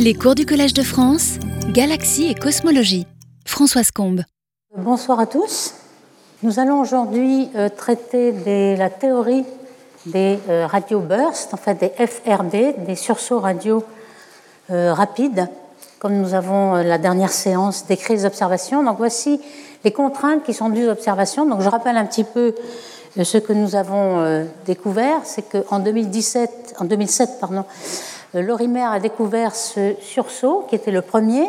Les cours du Collège de France, Galaxie et Cosmologie. Françoise Combe. Bonsoir à tous. Nous allons aujourd'hui euh, traiter de la théorie des euh, radio bursts, en fait des FRD, des sursauts radio euh, rapides, comme nous avons la dernière séance décrit les observations. Donc voici les contraintes qui sont dues aux observations. Donc je rappelle un petit peu ce que nous avons découvert, c'est qu'en 2017, en 2007, pardon, Lorimer a découvert ce sursaut qui était le premier.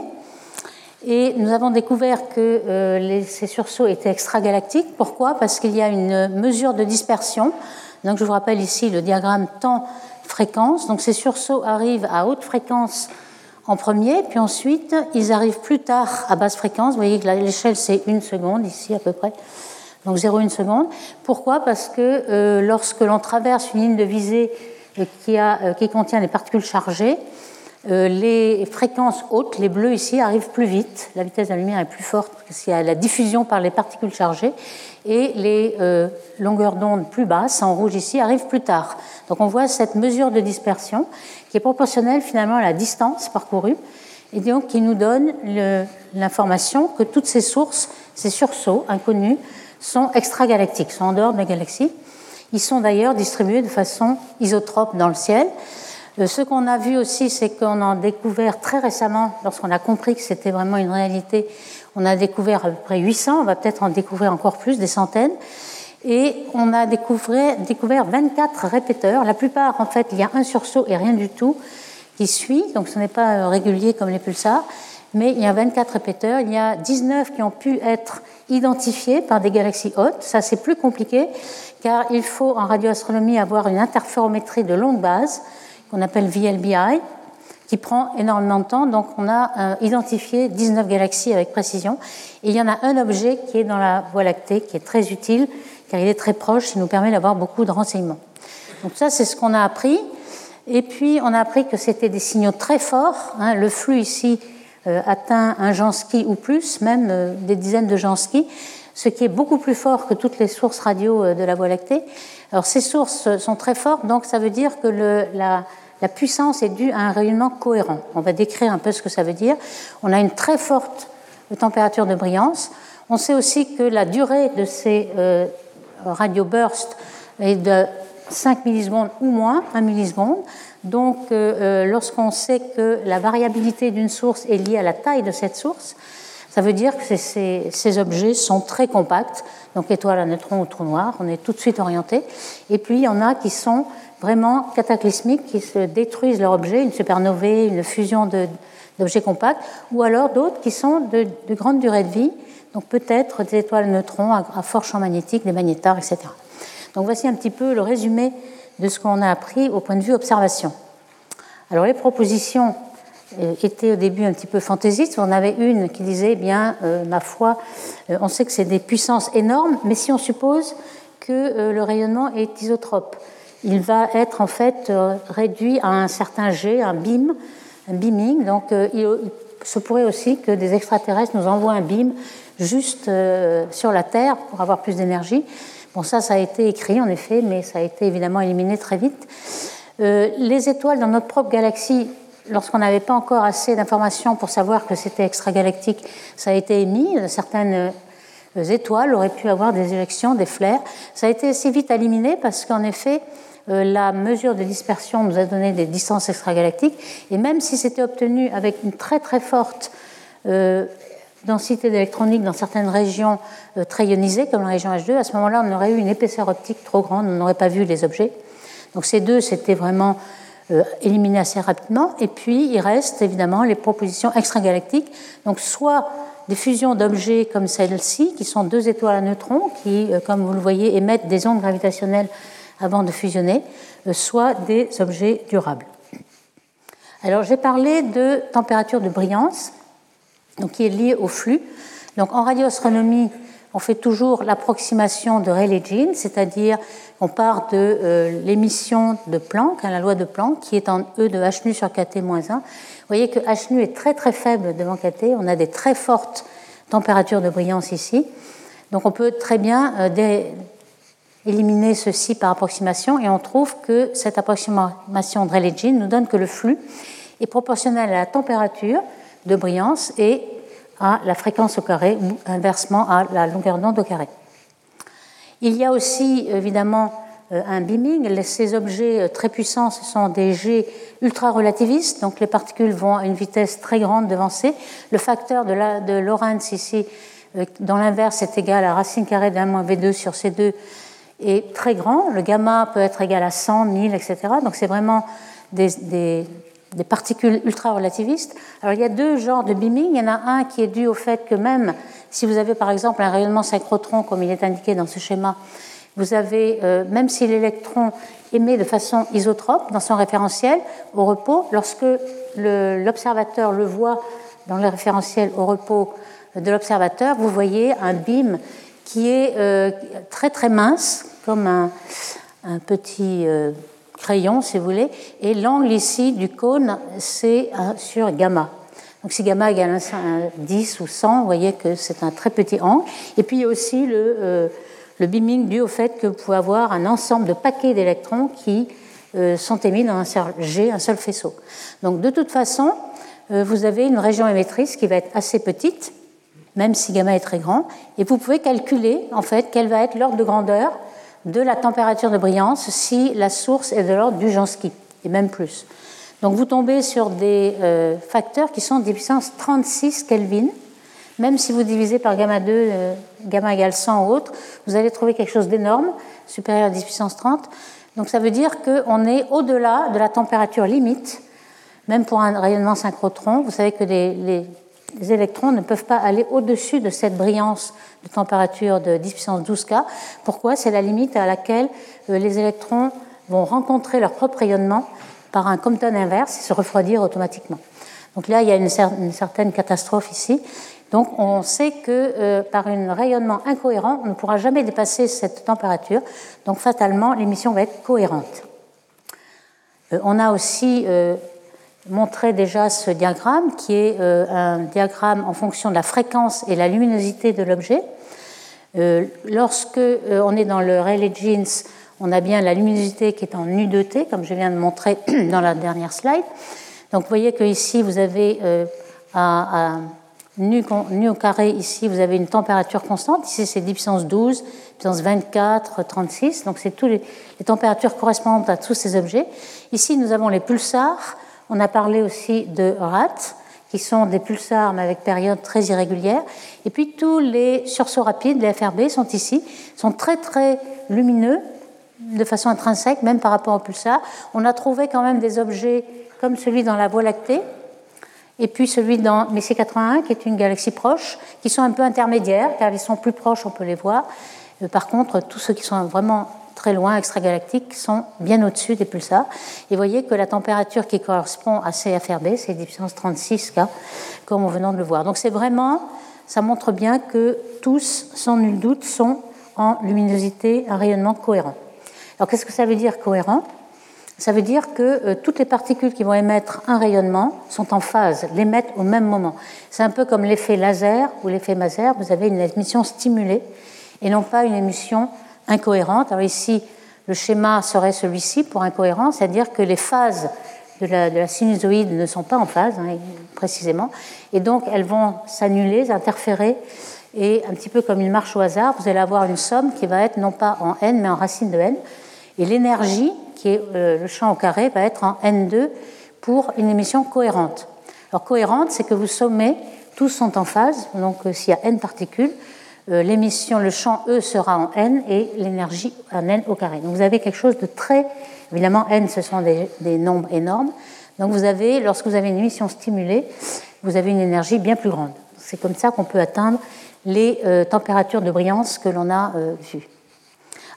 Et nous avons découvert que euh, ces sursauts étaient extragalactiques. Pourquoi? Parce qu'il y a une mesure de dispersion. Donc je vous rappelle ici le diagramme temps-fréquence. Donc ces sursauts arrivent à haute fréquence en premier, puis ensuite ils arrivent plus tard à basse fréquence. Vous voyez que l'échelle c'est une seconde ici à peu près. Donc 0,1 seconde. Pourquoi? Parce que euh, lorsque l'on traverse une ligne de visée qui, a, euh, qui contient les particules chargées, euh, les fréquences hautes, les bleus ici, arrivent plus vite. La vitesse de la lumière est plus forte parce qu'il y a la diffusion par les particules chargées. Et les euh, longueurs d'onde plus basses, en rouge ici, arrivent plus tard. Donc on voit cette mesure de dispersion qui est proportionnelle finalement à la distance parcourue et donc qui nous donne l'information que toutes ces sources, ces sursauts inconnus, sont extragalactiques, sont en dehors de la galaxie. Ils sont d'ailleurs distribués de façon isotrope dans le ciel. Euh, ce qu'on a vu aussi, c'est qu'on a découvert très récemment, lorsqu'on a compris que c'était vraiment une réalité, on a découvert à peu près 800, on va peut-être en découvrir encore plus, des centaines. Et on a découvert, découvert 24 répéteurs. La plupart, en fait, il y a un sursaut et rien du tout qui suit, donc ce n'est pas euh, régulier comme les pulsars, mais il y a 24 répéteurs. Il y a 19 qui ont pu être identifiés par des galaxies hautes. Ça, c'est plus compliqué, car il faut en radioastronomie avoir une interférométrie de longue base qu'on appelle VLBI, qui prend énormément de temps. Donc on a euh, identifié 19 galaxies avec précision. Et il y en a un objet qui est dans la Voie lactée, qui est très utile, car il est très proche, il nous permet d'avoir beaucoup de renseignements. Donc ça, c'est ce qu'on a appris. Et puis on a appris que c'était des signaux très forts. Hein. Le flux ici atteint un Jansky ou plus, même euh, des dizaines de Jansky, ce qui est beaucoup plus fort que toutes les sources radio de la Voie lactée. Alors ces sources sont très fortes, donc ça veut dire que la, puissance est due à un rayonnement cohérent. On va décrire un peu ce que ça veut dire. On a une très forte température de brillance. On sait aussi que la durée de ces euh, radio bursts est de 5 millisecondes ou moins, 1 milliseconde. Donc, euh, euh, lorsqu'on sait que la variabilité d'une source est liée à la taille de cette source, ça veut dire que ces, objets sont très compacts. Donc, étoile à neutrons ou trou noir, on est tout de suite orienté. Et puis, il y en a qui sont vraiment cataclysmiques qui se détruisent leur objet, une supernovae, une fusion d'objets compacts, ou alors d'autres qui sont de, grande durée de vie, donc peut-être des étoiles neutrons à, fort champ magnétique, des magnétars, etc. Donc voici un petit peu le résumé de ce qu'on a appris au point de vue observation. Alors les propositions euh, étaient au début un petit peu fantaisistes. On avait une qui disait, eh bien, euh, ma foi, euh, on sait que c'est des puissances énormes, mais si on suppose que le rayonnement est isotrope, il va être en fait réduit à un certain G, un beam, un beaming. Donc euh, il se pourrait aussi que des extraterrestres nous envoient un beam juste sur la Terre pour avoir plus d'énergie. Bon, ça, ça a été écrit en effet, mais ça a été évidemment éliminé très vite. les étoiles dans notre propre galaxie, lorsqu'on n'avait pas encore assez d'informations pour savoir que c'était extragalactique, ça a été émis. Certaines étoiles auraient pu avoir des éjections, des flares. Ça a été assez vite éliminé parce qu'en effet, euh, la mesure de dispersion nous a donné des distances extragalactiques, et même si c'était obtenu avec une très très forte euh, densité d'électronique dans certaines régions euh, très ionisées, comme la région H2, à ce moment-là, on aurait eu une épaisseur optique trop grande, on n'aurait pas vu les objets. Donc ces deux, c'était vraiment éliminé assez rapidement. Et puis, il reste évidemment les propositions extragalactiques, donc soit des fusions d'objets comme celle-ci, qui sont deux étoiles à neutrons, qui, comme vous le voyez, émettent des ondes gravitationnelles avant de fusionner, euh, soit des objets durables. Alors j'ai parlé de température de brillance, donc qui est liée au flux. Donc en radioastronomie, on fait toujours l'approximation de Rayleigh-Jeans, c'est-à-dire on part de euh, l'émission de Planck, hein, la loi de Planck, qui est en E de h nu sur kt moins 1. Vous voyez que h nu est très très faible devant kt, on a des très fortes températures de brillance ici. Donc on peut très bien euh, éliminer ceci par approximation et on trouve que cette approximation de Rayleigh-Jeans nous donne que le flux est proportionnelle à la température de brillance et à la fréquence au carré ou inversement à la longueur d'onde au carré. Il y a aussi évidemment euh, un beaming. Ces objets euh, très puissants, ce sont des jets ultra-relativistes, donc les particules vont à une vitesse très grande devancée. Le facteur de, la, de Lorentz ici, euh, dans l'inverse, est égal à racine carrée d'un moins V2 sur C2 est très grand. Le gamma peut être égal à 100, 1000, etc. Donc c'est vraiment des, des, des particules ultra-relativistes. Alors il y a deux genres de beaming. Il y en a un qui est dû au fait que même si vous avez par exemple un rayonnement synchrotron, comme il est indiqué dans ce schéma, vous avez, euh, même si l'électron émet de façon isotrope dans son référentiel au repos, lorsque l'observateur le, voit dans le référentiel au repos de l'observateur, vous voyez un beam qui est euh, très très mince, comme un, petit euh, crayon, si vous voulez, et l'angle ici du cône, c'est sur gamma. Donc si gamma égale 10 ou 100, vous voyez que c'est un très petit angle. Et puis il y a aussi le, euh, le beaming dû au fait que vous pouvez avoir un ensemble de paquets d'électrons qui euh, sont émis dans un seul G, un seul faisceau. Donc de toute façon, euh, vous avez une région émettrice qui va être assez petite, même si gamma est très grand, et vous pouvez calculer en fait quel va être l'ordre de grandeur de la température de brillance si la source est de l'ordre du Jansky, et même plus. Donc vous tombez sur des euh, facteurs qui sont des puissances 36 Kelvin. Même si vous divisez par gamma 2, euh, gamma égale 100 ou autre, vous allez trouver quelque chose d'énorme, supérieur à 10 puissance 30. Donc ça veut dire qu'on est au-delà de la température limite, même pour un rayonnement synchrotron. Vous savez que les, électrons ne peuvent pas aller au-dessus de cette brillance de température de 10 puissance 12 K. Pourquoi? C'est la limite à laquelle euh, les électrons vont rencontrer leur propre rayonnement par un Compton inverse et se refroidir automatiquement. Donc là, il y a une, certaine catastrophe ici. Donc on sait que euh, par un rayonnement incohérent, on ne pourra jamais dépasser cette température. Donc fatalement, l'émission va être cohérente. Euh, on a aussi montré déjà ce diagramme, qui est un diagramme en fonction de la fréquence et la luminosité de l'objet. lorsque on est dans le Rayleigh Jeans, on a bien la luminosité qui est en U2T, comme je viens de montrer dans la dernière slide. Donc vous voyez que ici vous avez euh, à, nu, au carré, ici vous avez une température constante. Ici c'est 10 puissance 12, puissance 24, 36. Donc c'est toutes les, températures correspondantes à tous ces objets. Ici nous avons les pulsars. On a parlé aussi de RAT, qui sont des pulsars mais avec périodes très irrégulières. Et puis tous les sursauts rapides, les FRB, sont ici, sont très très lumineux de façon intrinsèque, même par rapport au pulsar. On a trouvé quand même des objets comme celui dans la Voie lactée, et puis celui dans Messier 81, qui est une galaxie proche, qui sont un peu intermédiaires, car ils sont plus proches, on peut les voir. Euh, par contre, tous ceux qui sont vraiment très loin, extragalactiques, sont bien au-dessus des pulsars. Et vous voyez que la température qui correspond à CFRB, c'est 10 puissance 36 K, comme on venant de le voir. Donc c'est vraiment, ça montre bien que tous, sans nul doute, sont en luminosité, un rayonnement cohérent. Alors qu'est-ce que ça veut dire cohérent? Ça veut dire que euh, toutes les particules qui vont émettre un rayonnement sont en phase, l'émettent au même moment. C'est un peu comme l'effet laser ou l'effet Maser, vous avez une émission stimulée et non pas une émission incohérente. Alors ici, le schéma serait celui-ci pour incohérent, c'est-à-dire que les phases de la, sinusoïde ne sont pas en phase, hein, précisément, et donc elles vont s'annuler, interférer, et un petit peu comme une marche au hasard, vous allez avoir une somme qui va être non pas en n, mais en racine de n, et l'énergie, qui est euh, le champ au carré, va être en N2 pour une émission cohérente. Alors cohérente, c'est que vous sommez, tous sont en phase, donc euh, s'il y a n particules, l'émission, le champ E sera en n et l'énergie en n au carré. Donc vous avez quelque chose de très... Évidemment, n, ce sont des, nombres énormes. Donc vous avez, lorsque vous avez une émission stimulée, vous avez une énergie bien plus grande. C'est comme ça qu'on peut atteindre les températures de brillance que l'on a vues.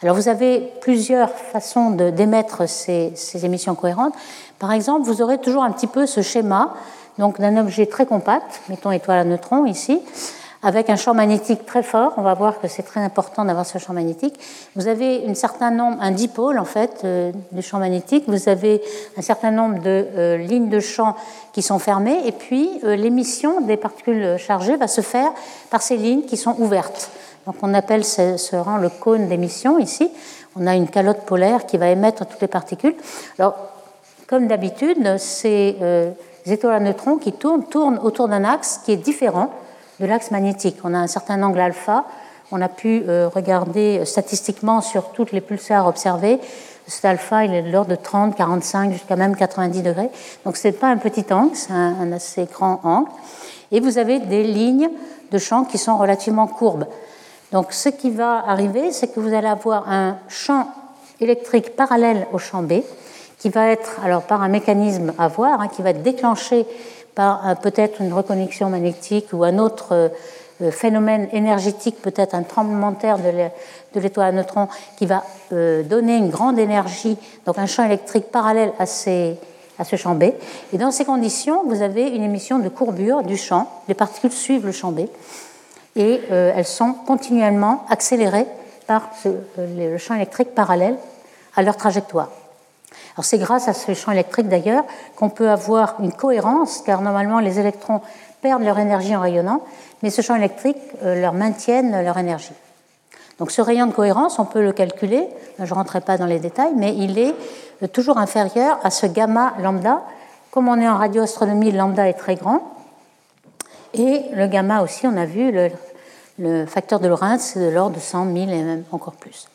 Alors vous avez plusieurs façons d'émettre ces, émissions cohérentes. Par exemple, vous aurez toujours un petit peu ce schéma donc d'un objet très compact, mettons étoile à neutrons ici, avec un champ magnétique très fort. On va voir que c'est très important d'avoir ce champ magnétique. Vous avez un certain nombre, un dipôle en fait, euh, de champs magnétiques. Vous avez un certain nombre de euh, lignes de champ qui sont fermées, et puis euh, l'émission des particules chargées va se faire par ces lignes qui sont ouvertes. Donc on appelle ce, rang le cône d'émission ici. On a une calotte polaire qui va émettre toutes les particules. Alors, comme d'habitude, ces, étoiles à neutrons qui tournent, tournent autour d'un axe qui est différent de l'axe magnétique. On a un certain angle alpha. On a pu euh, regarder statistiquement sur toutes les pulsars observés. Cet alpha, il est de l'ordre de 30, 45, jusqu'à même 90 degrés. Donc ce n'est pas un petit angle, c'est un, assez grand angle. Et vous avez des lignes de champ qui sont relativement courbes. Donc ce qui va arriver, c'est que vous allez avoir un champ électrique parallèle au champ B, qui va être, alors par un mécanisme à voir, hein, qui va être déclenché par peut-être une reconnexion magnétique ou un autre euh, phénomène énergétique, peut-être un tremblement de terre de l'étoile à neutrons, qui va euh, donner une grande énergie, donc un champ électrique parallèle à, ce champ B. Et dans ces conditions, vous avez une émission de courbure du champ. Les particules suivent le champ B et euh, elles sont continuellement accélérées par le champ électrique parallèle à leur trajectoire. C'est grâce à ce champ électrique d'ailleurs qu'on peut avoir une cohérence, car normalement les électrons perdent leur énergie en rayonnant, mais ce champ électrique euh, leur maintient leur énergie. Donc ce rayon de cohérence, on peut le calculer, je ne rentrerai pas dans les détails, mais il est euh, toujours inférieur à ce gamma lambda. Comme on est en radioastronomie, lambda est très grand. Et le gamma aussi, on a vu, le, le facteur de Lorentz, c'est de l'ordre de 100 000 et même encore plus.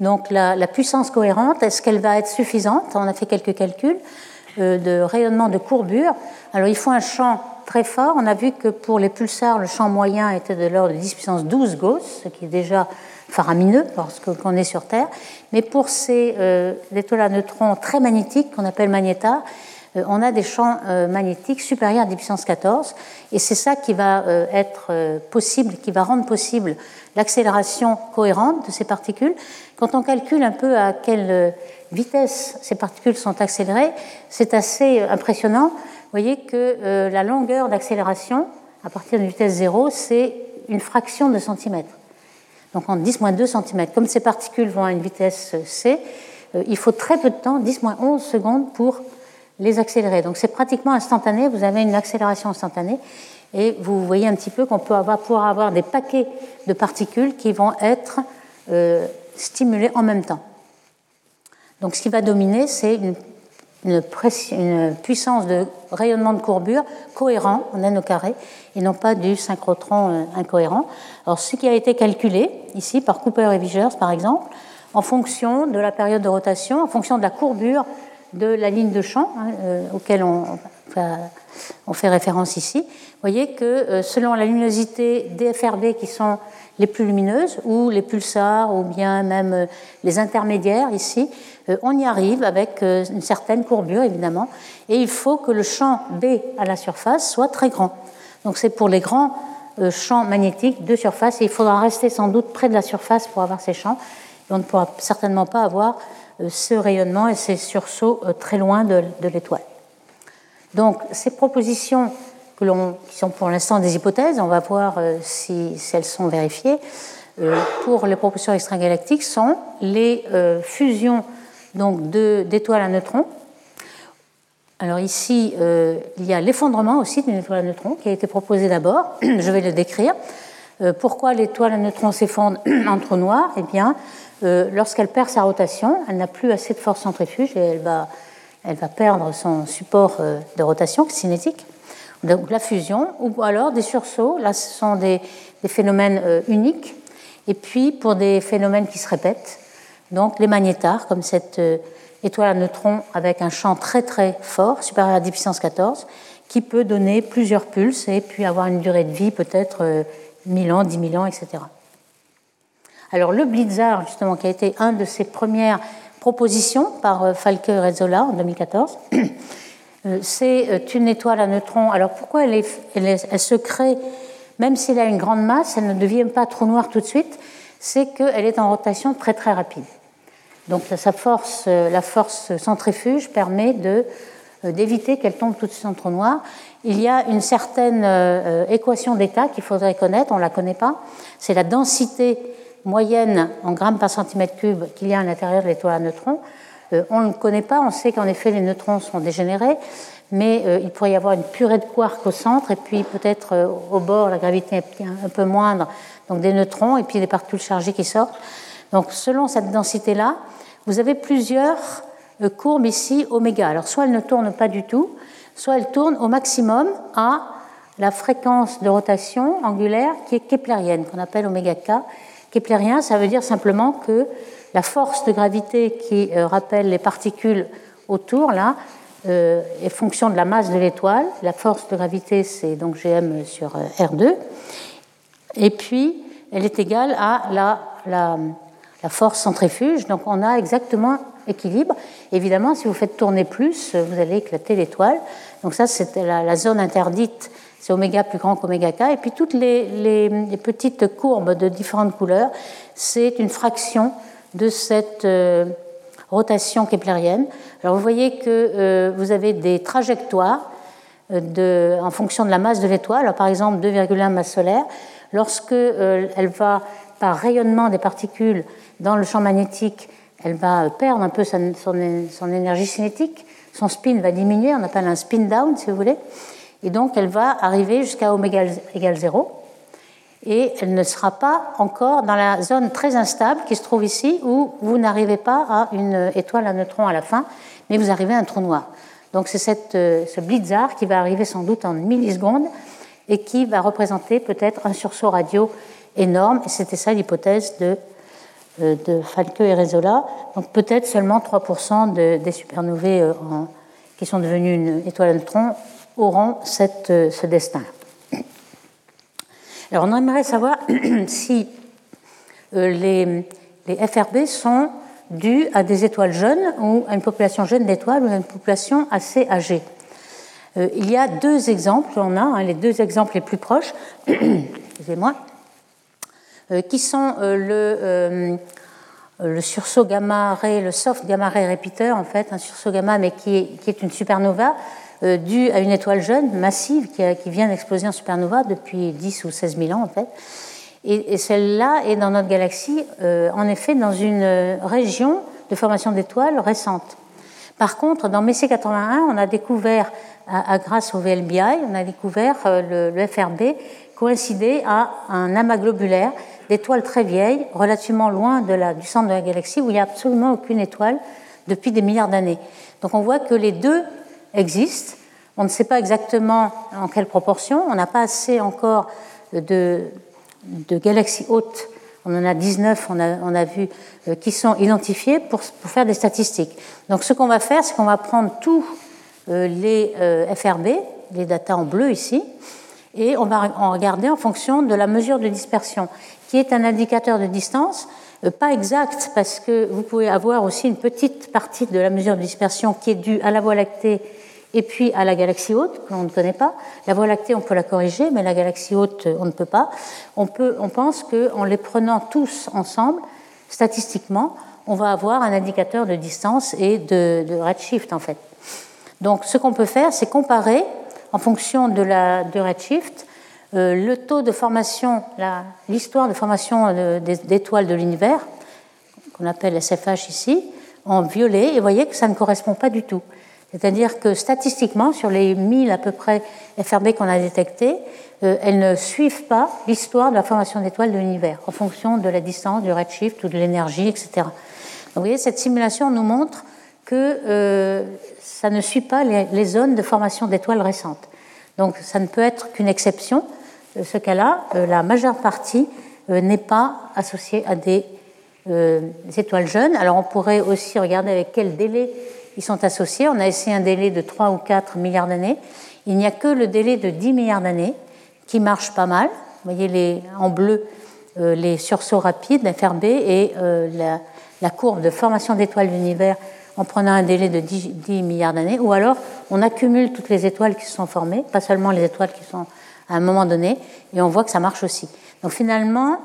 Donc la, puissance cohérente, est-ce qu'elle va être suffisante? On a fait quelques calculs euh, de rayonnement de courbure. Alors il faut un champ très fort. On a vu que pour les pulsars, le champ moyen était de l'ordre de 10 puissance 12 Gauss, ce qui est déjà faramineux parce qu'on est sur Terre. Mais pour ces euh, étoiles à neutrons très magnétiques qu'on appelle magnétars, on a des champs euh, magnétiques supérieurs à 10 puissance 14, et c'est ça qui va euh, être possible, qui va rendre possible l'accélération cohérente de ces particules. Quand on calcule un peu à quelle vitesse ces particules sont accélérées, c'est assez impressionnant. Vous voyez que la longueur d'accélération à partir d'une vitesse zéro, c'est une fraction de centimètre. Donc en 10-2 cm. Comme ces particules vont à une vitesse c, il faut très peu de temps, 10-11 secondes, pour les accélérer. Donc c'est pratiquement instantané, vous avez une accélération instantanée et vous voyez un petit peu qu'on peut avoir, pouvoir avoir des paquets de particules qui vont être euh, stimulés en même temps. Donc ce qui va dominer, c'est une, puissance de rayonnement de courbure cohérent en n au carré et non pas du synchrotron euh, incohérent. Alors ce qui a été calculé ici par Cooper et Vigers par exemple, en fonction de la période de rotation, en fonction de la courbure de la ligne de champ hein, euh, auquel on, fait référence ici. Vous voyez que euh, selon la luminosité des FRB qui sont les plus lumineuses, ou les pulsars, ou bien même euh, les intermédiaires ici, on y arrive avec une certaine courbure évidemment, et il faut que le champ B à la surface soit très grand. Donc c'est pour les grands champs magnétiques de surface, et il faudra rester sans doute près de la surface pour avoir ces champs, et on ne pourra certainement pas avoir ce rayonnement et ces sursauts euh, très loin de, l'étoile. Donc ces propositions qui sont pour l'instant des hypothèses, on va voir euh, si, elles sont vérifiées, pour les propositions extragalactiques sont les fusions d'étoiles à neutrons. Alors ici, il y a l'effondrement aussi d'une étoile à neutrons qui a été proposé d'abord. Je vais le décrire. pourquoi l'étoile à neutrons s'effondre en trou noir Eh bien, euh, lorsqu'elle perd sa rotation, elle n'a plus assez de force centrifuge et elle va, elle va perdre son support euh, de rotation cinétique, donc la fusion, ou alors des sursauts. Là, ce sont des, phénomènes euh, uniques. Et puis, pour des phénomènes qui se répètent, donc les magnétars, comme cette étoile à neutrons avec un champ très très fort, supérieur à 10 puissance 14, qui peut donner plusieurs pulses et puis avoir une durée de vie peut-être 1000 ans, 10 000 ans, etc. Alors le blizzard, justement, qui a été un de ses premières propositions par euh, Falke Rezzola en 2014, euh, c'est euh, une étoile à neutrons. Alors pourquoi elle, se crée, même s'il a une grande masse, elle ne devient pas trou noir tout de suite C'est qu'elle est en rotation très très rapide. Donc sa force, la force centrifuge permet d'éviter qu'elle tombe tout de suite en trou noir. Il y a une certaine équation d'état qu'il faudrait connaître, on ne la connaît pas. C'est la densité moyenne en grammes par centimètre cube qu'il y a à l'intérieur de l'étoile à neutrons. Euh, on ne connaît pas, on sait qu'en effet les neutrons sont dégénérés, mais euh, il pourrait y avoir une purée de quarks au centre et puis peut-être euh, au bord la gravité est un peu moindre, donc des neutrons et puis des particules chargées qui sortent. Donc selon cette densité-là, vous avez plusieurs courbe ici oméga. Alors soit elle ne tourne pas du tout, soit elle tourne au maximum à la fréquence de rotation angulaire qui est keplérienne, qu'on appelle oméga k. Keplérien, ça veut dire simplement que la force de gravité qui rappelle les particules autour, là, euh, est fonction de la masse de l'étoile. La force de gravité, c'est donc Gm sur euh, R2. Et puis, elle est égale à la, la, force centrifuge. Donc, on a exactement équilibre. Évidemment, si vous faites tourner plus, vous allez éclater l'étoile. Donc, ça, c'est la, zone interdite. C'est oméga plus grand qu'oméga k. Et puis, toutes les, petites courbes de différentes couleurs, c'est une fraction de cette. Euh, rotation keplérienne. Alors vous voyez que euh, vous avez des trajectoires euh, en fonction de la masse de l'étoile. Par exemple, 2,1 masse solaire. Lorsque elle va par rayonnement des particules dans le champ magnétique, elle va perdre un peu son, son, énergie cinétique, son spin va diminuer, on appelle un spin down si vous voulez, et donc elle va arriver jusqu'à oméga égale 0 et elle ne sera pas encore dans la zone très instable qui se trouve ici où vous n'arrivez pas à une étoile à neutrons à la fin, mais vous arrivez à un trou noir. Donc c'est euh, ce blizzard qui va arriver sans doute en millisecondes et qui va représenter peut-être un sursaut radio énorme. Et c'était ça l'hypothèse de, euh, de Falke et Rezola. Donc peut-être seulement 3% des supernovae euh, qui sont devenues une étoile à neutrons auront cette, ce destin. Alors on aimerait savoir si euh, les, FRB sont dus à des étoiles jeunes ou à une population jeune d'étoiles ou à une population assez âgée. Euh, il y a deux exemples, on a hein, les deux exemples les plus proches, excusez-moi, euh, qui sont le, sursaut gamma ray, le soft gamma ray repeater en fait, un sursaut gamma mais qui est, une supernova euh, due à une étoile jeune, massive, qui, vient d'exploser en supernova depuis 10 ou 16 000 ans en fait. Et, celle-là est dans notre galaxie, euh, en effet, dans une région de formation d'étoiles récente. Par contre, dans Messier 81, on a découvert, grâce au VLBI, on a découvert euh, le, FRB coïncider à un amas globulaire d'étoiles très vieilles, relativement loin du centre de la galaxie, où il n'y a absolument aucune étoile depuis des milliards d'années. Donc on voit que les deux existe. On ne sait pas exactement en quelle proportion. On n'a pas assez encore de, galaxies hautes. On en a 19, on a, on a vu, euh, qui sont identifiées pour, faire des statistiques. Donc ce qu'on va faire, c'est qu'on va prendre tous euh, les euh, FRB, les datas en bleu ici, et on va en regarder en fonction de la mesure de dispersion, qui est un indicateur de distance, pas exact, parce que vous pouvez avoir aussi une petite partie de la mesure de dispersion qui est due à la Voie lactée et puis à la galaxie haute, que l'on ne connaît pas. La Voie lactée, on peut la corriger, mais la galaxie haute, on ne peut pas. On, peut, on pense qu'en les prenant tous ensemble, statistiquement, on va avoir un indicateur de distance et de, redshift, en fait. Donc, ce qu'on peut faire, c'est comparer, en fonction de, la, de redshift, euh, le taux de formation, l'histoire de formation d'étoiles de l'univers, qu'on appelle SFH ici, en violet, et vous voyez que ça ne correspond pas du tout. C'est-à-dire que statistiquement, sur les 1000 à peu près FRB qu'on a détectés, euh, elles ne suivent pas l'histoire de la formation d'étoiles de l'univers, en fonction de la distance, du redshift ou de l'énergie, etc. Donc, vous voyez, cette simulation nous montre que euh, ça ne suit pas les, zones de formation d'étoiles récentes. Donc ça ne peut être qu'une exception. De ce cas-là, euh, la majeure partie n'est pas associée à des étoiles jeunes. Alors on pourrait aussi regarder avec quel délai ils sont associés. On a essayé un délai de 3 ou 4 milliards d'années. Il n'y a que le délai de 10 milliards d'années qui marche pas mal. Vous voyez les, en bleu euh, les sursauts rapides, FRB, et euh, la, courbe de formation d'étoiles de l'univers en prenant un délai de 10, 10 milliards d'années. Ou alors on accumule toutes les étoiles qui se sont formées, pas seulement les étoiles qui sont à un moment donné, et on voit que ça marche aussi. Donc finalement,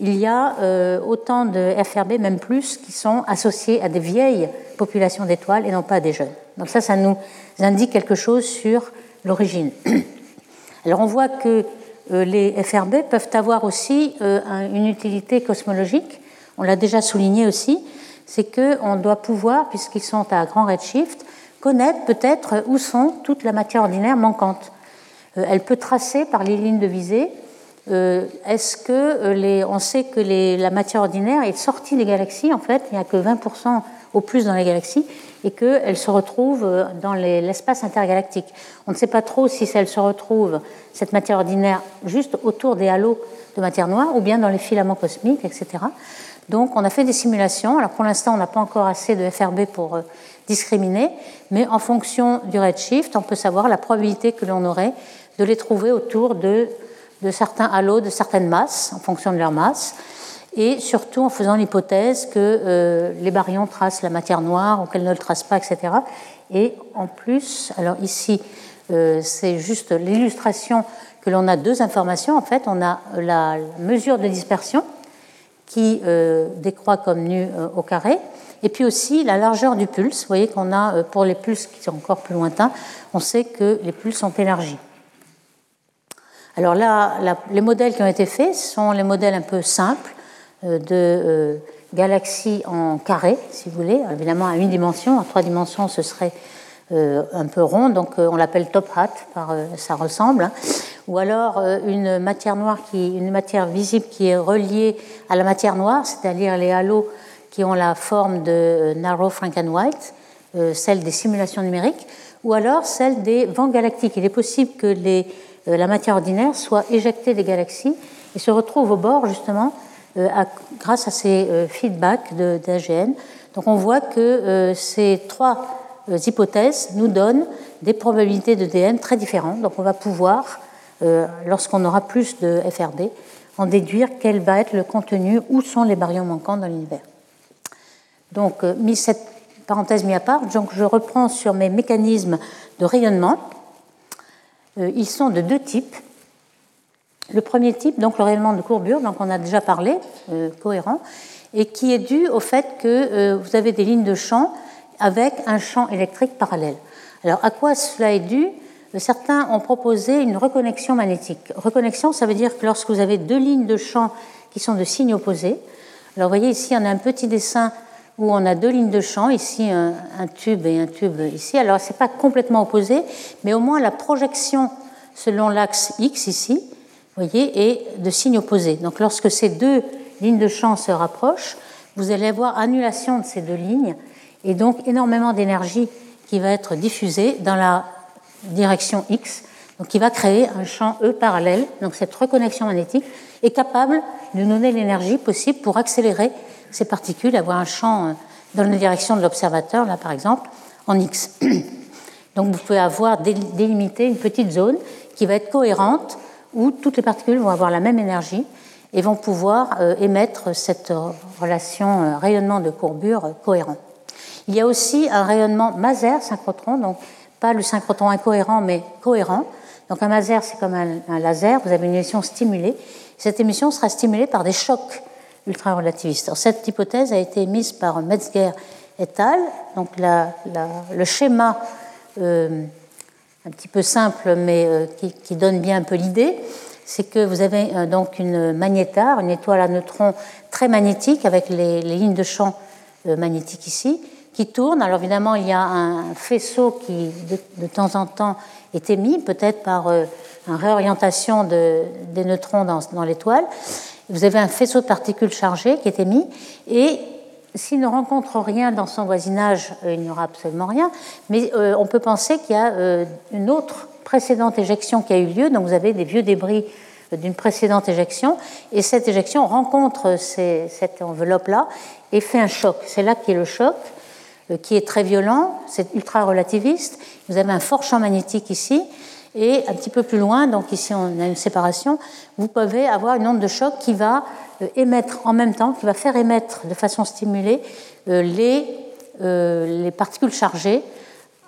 il y a euh, autant de FRB, même plus, qui sont associés à des vieilles populations d'étoiles et non pas à des jeunes. Donc ça, ça nous indique quelque chose sur l'origine. Alors on voit que euh, les FRB peuvent avoir aussi euh, une utilité cosmologique. On l'a déjà souligné aussi, c'est qu'on doit pouvoir, puisqu'ils sont à grand redshift, connaître peut-être où sont toute la matière ordinaire manquante. Elle peut tracer par les lignes de visée euh, est-ce que euh, les, on sait que la matière ordinaire est sortie des galaxies en fait, il n'y a que 20% au plus dans les galaxies et qu'elle se retrouve dans l'espace intergalactique. On ne sait pas trop si elle se retrouve, cette matière ordinaire, juste autour des halos de matière noire ou bien dans les filaments cosmiques, etc. Donc on a fait des simulations. Alors pour l'instant, on n'a pas encore assez de FRB pour euh, discriminer, mais en fonction du redshift, on peut savoir la probabilité que l'on aurait de les trouver autour de, certains halos de certaines masses, en fonction de leur masse et surtout en faisant l'hypothèse que euh, les baryons tracent la matière noire ou qu'elles ne le tracent pas, etc. Et en plus, alors ici, euh, c'est juste l'illustration que l'on a deux informations. En fait, on a la mesure de dispersion qui euh, décroît comme nu au carré, et puis aussi la largeur du pulse. Vous voyez qu'on a, pour les pulses qui sont encore plus lointains, on sait que les pulses sont élargis. Alors là, les modèles qui ont été faits sont les modèles un peu simples euh, de euh, galaxies en carré, si vous voulez, évidemment à une dimension, en trois dimensions ce serait euh, un peu rond, donc on l'appelle top hat, par, ça ressemble, ou alors une matière noire, qui, une matière visible qui est reliée à la matière noire, c'est-à-dire les halos qui ont la forme de narrow Franken-White, celle des simulations numériques, ou alors celle des vents galactiques. Il est possible que les, la matière ordinaire soit éjectée des galaxies et se retrouve au bord justement euh, grâce à ces euh, feedbacks d'AGN. Donc on voit que euh, ces trois hypothèses nous donnent des probabilités de DM très différentes. Donc on va pouvoir, lorsqu'on aura plus de FRB, en déduire quel va être le contenu, où sont les baryons manquants dans l'univers. Donc, mis cette parenthèse mise à part, donc je reprends sur mes mécanismes de rayonnement. Ils sont de deux types. Le premier type, donc le rayonnement de courbure, donc on a déjà parlé, euh, cohérent, et qui est dû au fait que euh, vous avez des lignes de champ avec un champ électrique parallèle. Alors à quoi cela est dû? Certains ont proposé une reconnexion magnétique. Reconnexion, ça veut dire que lorsque vous avez deux lignes de champ qui sont de signes opposés, alors vous voyez ici on a un petit dessin où on a deux lignes de champ, ici un, tube et un tube ici. Alors ce n'est pas complètement opposé, mais au moins la projection selon l'axe X ici voyez, et de signes opposés. Donc lorsque ces deux lignes de champ se rapprochent, vous allez avoir annulation de ces deux lignes et donc énormément d'énergie qui va être diffusée dans la direction X, donc qui va créer un champ E parallèle. Donc cette reconnexion magnétique est capable de donner l'énergie possible pour accélérer ces particules, avoir un champ euh, dans la direction de l'observateur, là par exemple, en X. Donc vous pouvez avoir délimité une petite zone qui va être cohérente où toutes les particules vont avoir la même énergie et vont pouvoir euh, émettre cette relation euh, rayonnement de courbure cohérent. Il y a aussi un rayonnement maser synchrotron, donc pas le synchrotron incohérent mais cohérent. Donc un maser c'est comme un, laser, vous avez une émission stimulée. Cette émission sera stimulée par des chocs ultra-relativistes. cette hypothèse a été émise par Metzger et al. Donc le schéma un petit peu simple, mais euh, qui, donne bien un peu l'idée, c'est que vous avez euh, donc une magnétar, une étoile à neutrons très magnétique, avec les, lignes de champ euh, magnétiques ici, qui tourne. Alors évidemment, il y a un faisceau qui, de, temps en temps, est émis, peut-être par une réorientation de, des neutrons dans l'étoile. Vous avez un faisceau de particules chargées qui est émis, et s'il ne rencontre rien dans son voisinage, euh, il n'y aura absolument rien, mais euh, on peut penser qu'il y a euh, une autre précédente éjection qui a eu lieu, donc vous avez des vieux débris d'une précédente éjection, et cette éjection rencontre cette enveloppe-là et fait un choc. C'est là qu'est le choc, qui est très violent, c'est ultra relativiste. Vous avez un fort champ magnétique ici, et un petit peu plus loin, donc ici on a une séparation, vous pouvez avoir une onde de choc qui va euh, émettre en même temps, qui va faire émettre de façon stimulée euh, les, euh, les particules chargées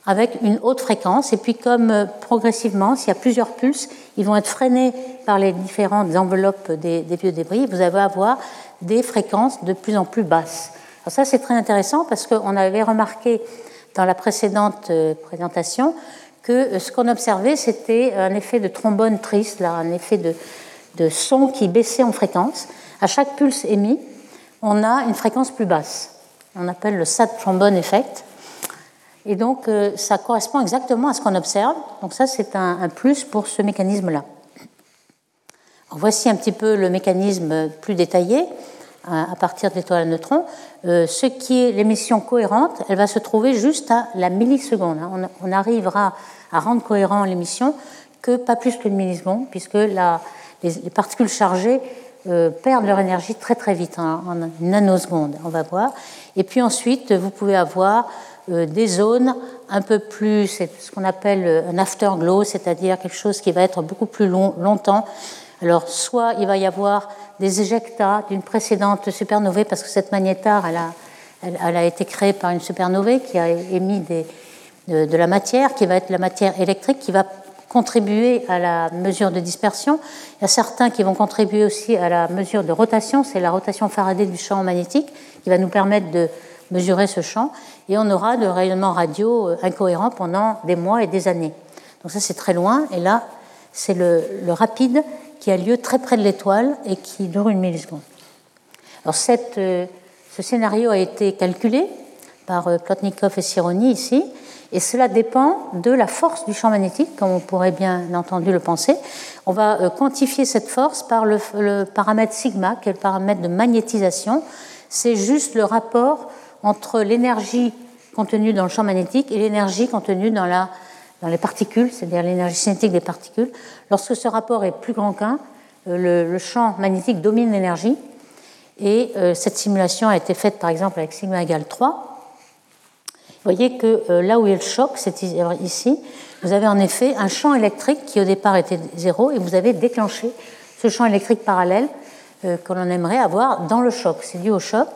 avec une haute fréquence. Et puis comme progressivement, s'il y a plusieurs pulses, ils vont être freinés par les différentes enveloppes des, des vieux débris, vous allez avoir des fréquences de plus en plus basses. Alors ça c'est très intéressant parce qu'on avait remarqué dans la précédente présentation que ce qu'on observait, c'était un effet de trombone triste, là, un effet de, de, son qui baissait en fréquence. À chaque pulse émis, on a une fréquence plus basse. On appelle le sad trombone effect. Et donc, euh, ça correspond exactement à ce qu'on observe. Donc, ça, c'est un, un, plus pour ce mécanisme-là. Voici un petit peu le mécanisme plus détaillé. À, partir d'étoiles à neutrons. ce qui est l'émission cohérente, elle va se trouver juste à la milliseconde. Hein. On, arrivera à rendre cohérent l'émission que pas plus qu'une milliseconde, puisque la, les, particules chargées perdent leur énergie très très vite, hein, en nanoseconde, on va voir. Et puis ensuite, vous pouvez avoir euh, des zones un peu plus, c'est ce qu'on appelle euh, un afterglow, c'est-à-dire quelque chose qui va être beaucoup plus long, longtemps. Alors, soit il va y avoir des éjectats d'une précédente supernovae, parce que cette magnétar, elle a, elle, a été créée par une supernovae qui a émis de, la matière, qui va être la matière électrique, qui va contribuer à la mesure de dispersion. Il y a certains qui vont contribuer aussi à la mesure de rotation, c'est la rotation Faraday du champ magnétique, qui va nous permettre de mesurer ce champ et on aura de rayonnement radio euh, incohérent pendant des mois et des années. Donc ça c'est très loin et là c'est le, rapide qui a lieu très près de l'étoile et qui dure une milliseconde. Alors euh, ce scénario a été calculé par euh, Plotnikov et Sironi ici et cela dépend de la force du champ magnétique, comme on pourrait bien entendu le penser. On va quantifier cette force par le paramètre sigma, qui est le paramètre de magnétisation. C'est juste le rapport entre l'énergie contenue dans le champ magnétique et l'énergie contenue dans, la, dans les particules, c'est-à-dire l'énergie cinétique des particules. Lorsque ce rapport est plus grand qu'un, euh, le, champ magnétique domine l'énergie. Et euh, cette simulation a été faite par exemple avec sigma égale 3. Vous voyez que euh, là où il y a le choc, c'est ici, vous avez en effet un champ électrique qui au départ était zéro et vous avez déclenché ce champ électrique parallèle que l'on aimerait avoir dans le choc. C'est dû au choc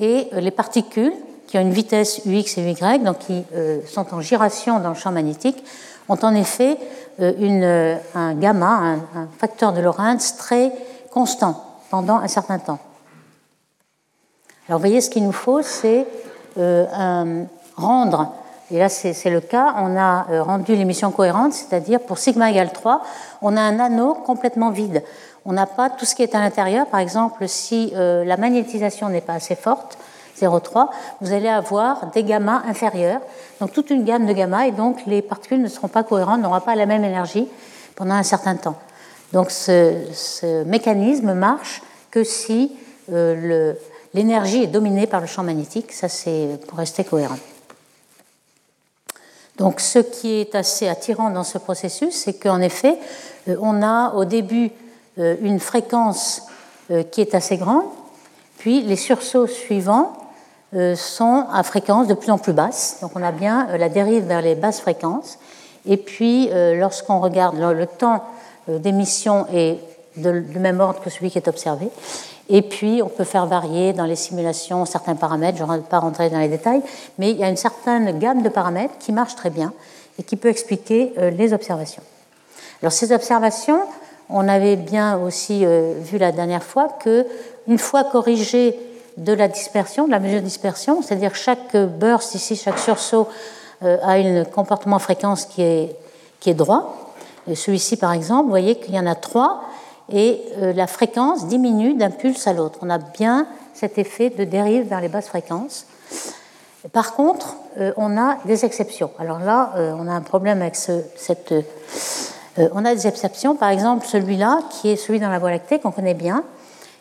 et les particules qui ont une vitesse ux et y, donc qui euh, sont en giration dans le champ magnétique, ont en effet euh, une, un gamma, un, facteur de Lorentz très constant pendant un certain temps. Alors vous voyez, ce qu'il nous faut, c'est rendre, et là c'est le cas, on a rendu l'émission cohérente, c'est-à-dire pour sigma égale 3, on a un anneau complètement vide on n'a pas tout ce qui est à l'intérieur. Par exemple, si euh, la magnétisation n'est pas assez forte, 0,3, vous allez avoir des gammas inférieurs, donc toute une gamme de gamma, et donc les particules ne seront pas cohérentes, n'auront pas la même énergie pendant un certain temps. Donc ce, mécanisme marche que si euh, l'énergie est dominée par le champ magnétique, ça c'est pour rester cohérent. Donc ce qui est assez attirant dans ce processus, c'est qu'en effet, euh, on a au début euh, une fréquence qui est assez grande, puis les sursauts suivants sont à fréquence de plus en plus basse. Donc on a bien la dérive vers les basses fréquences. Et puis lorsqu'on regarde le temps d'émission est du même ordre que celui qui est observé. Et puis, on peut faire varier dans les simulations certains paramètres, je ne vais pas rentrer dans les détails, mais il y a une certaine gamme de paramètres qui marche très bien et qui peut expliquer les observations. Alors, ces observations, on avait bien aussi euh, vu la dernière fois que une fois corrigé de la dispersion, de la mesure de dispersion, c'est-à-dire chaque burst ici, chaque sursaut euh, a un comportement fréquence qui est, qui est droit. Celui-ci, par exemple, vous voyez qu'il y en a trois et euh, la fréquence diminue d'un pulse à l'autre. On a bien cet effet de dérive vers les basses fréquences. Par contre, on a des exceptions. Alors là, on a un problème avec ce, cette euh, on a des exceptions, par exemple celui-là, qui est celui dans la Voie lactée, qu'on connaît bien.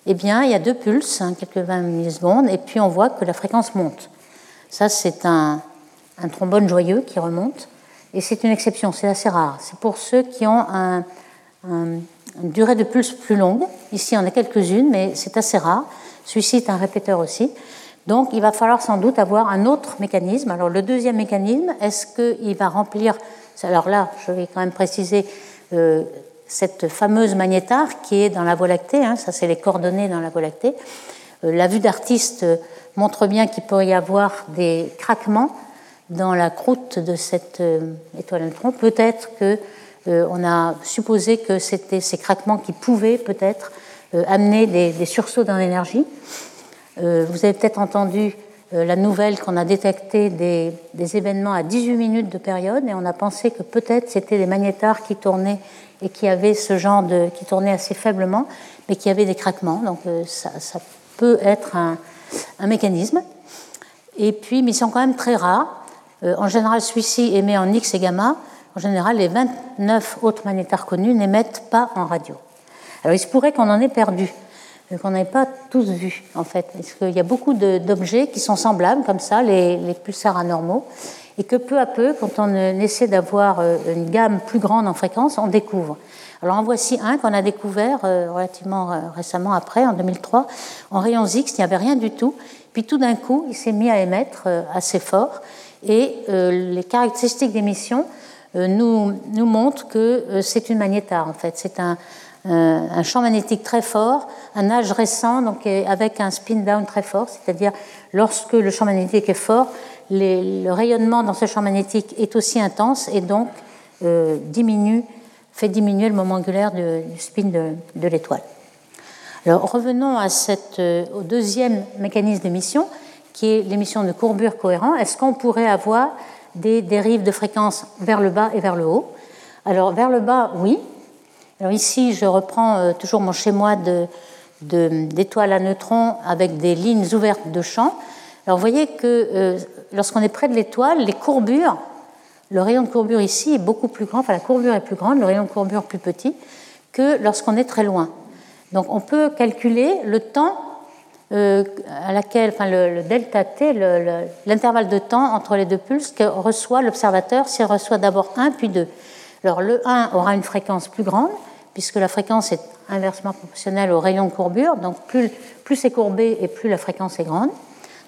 Eh bien, il y a deux pulses, hein, quelques 20 millisecondes, et puis on voit que la fréquence monte. Ça, c'est un, trombone joyeux qui remonte, et c'est une exception, c'est assez rare. C'est pour ceux qui ont une durée de pulse plus longue. Ici, on a quelques-unes, mais c'est assez rare. Celui-ci est un répéteur aussi. Donc, il va falloir sans doute avoir un autre mécanisme. Alors, le deuxième mécanisme, est-ce qu'il va remplir alors là, je vais quand même préciser euh, cette fameuse magnétar qui est dans la Voie lactée, hein, ça c'est les coordonnées dans la Voie lactée. Euh, la vue d'artiste montre bien qu'il pourrait y avoir des craquements dans la croûte de cette euh, étoile à neutrons. Peut-être que on a supposé que c'était ces craquements qui pouvaient peut-être amener des, sursauts dans l'énergie. vous avez peut-être entendu euh, la nouvelle qu'on a détecté des, événements à 18 minutes de période et on a pensé que peut-être c'était les magnétars qui tournaient et qui avaient ce genre de. qui tournaient assez faiblement, mais qui avaient des craquements. Donc euh, ça, peut être un, mécanisme. Et puis, mais ils sont quand même très rares. Euh, en général, celui-ci émet en X et gamma. En général, les 29 autres magnétars connus n'émettent pas en radio. Alors il se pourrait qu'on en ait perdu qu'on n'avait pas tous vus, en fait. Parce qu'il y a beaucoup d'objets qui sont semblables, comme ça, les, pulsars anormaux, et que peu à peu, quand on essaie d'avoir une gamme plus grande en fréquence, on découvre. Alors en voici un qu'on a découvert relativement récemment après, en 2003, en rayons X, il n'y avait rien du tout. Puis tout d'un coup, il s'est mis à émettre assez fort, et les caractéristiques d'émission nous, nous montrent que c'est une magnétar, en fait. C'est un, euh, un champ magnétique très fort, un âge récent, donc avec un spin down très fort, c'est-à-dire lorsque le champ magnétique est fort, le rayonnement dans ce champ magnétique est aussi intense et donc euh, diminue, fait diminuer le moment angulaire du spin de, l'étoile. Alors revenons à cette, euh, au deuxième mécanisme d'émission, qui est l'émission de courbure cohérent. Est-ce qu'on pourrait avoir des dérives de fréquence vers le bas et vers le haut? Alors vers le bas, oui, alors ici, je reprends euh, toujours mon schéma d'étoiles à neutrons avec des lignes ouvertes de champ. Alors vous voyez que euh, lorsqu'on est près de l'étoile, les courbures, le rayon de courbure ici est beaucoup plus grand, enfin la courbure est plus grande, le rayon de courbure plus petit que lorsqu'on est très loin. Donc on peut calculer le temps euh, à laquelle, enfin le, delta t, l'intervalle de temps entre les deux pulses que reçoit l'observateur s'il reçoit d'abord un puis deux. Alors le 1 aura une fréquence plus grande puisque la fréquence est inversement proportionnelle au rayon de courbure. Donc plus, c'est courbé et plus la fréquence est grande.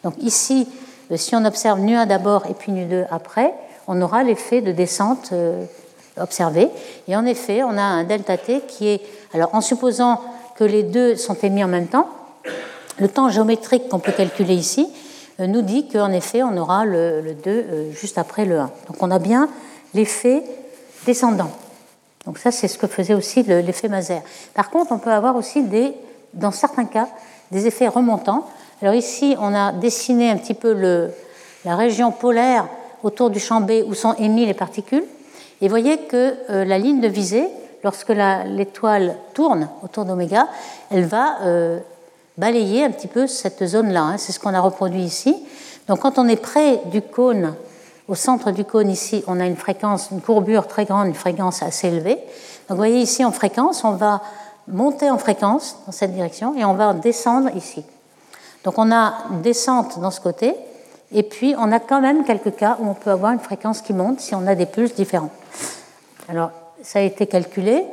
Donc ici, euh, si on observe nu1 d'abord et puis nu2 après, on aura l'effet de descente euh, observé. Et en effet, on a un delta t qui est, alors en supposant que les deux sont émis en même temps, le temps géométrique qu'on peut calculer ici euh, nous dit qu'en effet, on aura le 2 juste après le 1. Donc on a bien l'effet descendant. Donc ça, c'est ce que faisait aussi l'effet Maser. Par contre, on peut avoir aussi, dans certains cas, des effets remontants. Alors ici, on a dessiné un petit peu la région polaire autour du champ B où sont émises les particules. Et vous voyez que euh, la ligne de visée, lorsque l'étoile tourne autour d'oméga, elle va euh, balayer un petit peu cette zone-là. Hein. C'est ce qu'on a reproduit ici. Donc quand on est près du cône au centre du cône, ici, on a une fréquence, une courbure très grande, une fréquence assez élevée. Donc, vous voyez ici en fréquence, on va monter en fréquence dans cette direction et on va descendre ici. Donc, on a une descente dans ce côté, et puis on a quand même quelques cas où on peut avoir une fréquence qui monte si on a des pulses différents. Alors, ça a été calculé,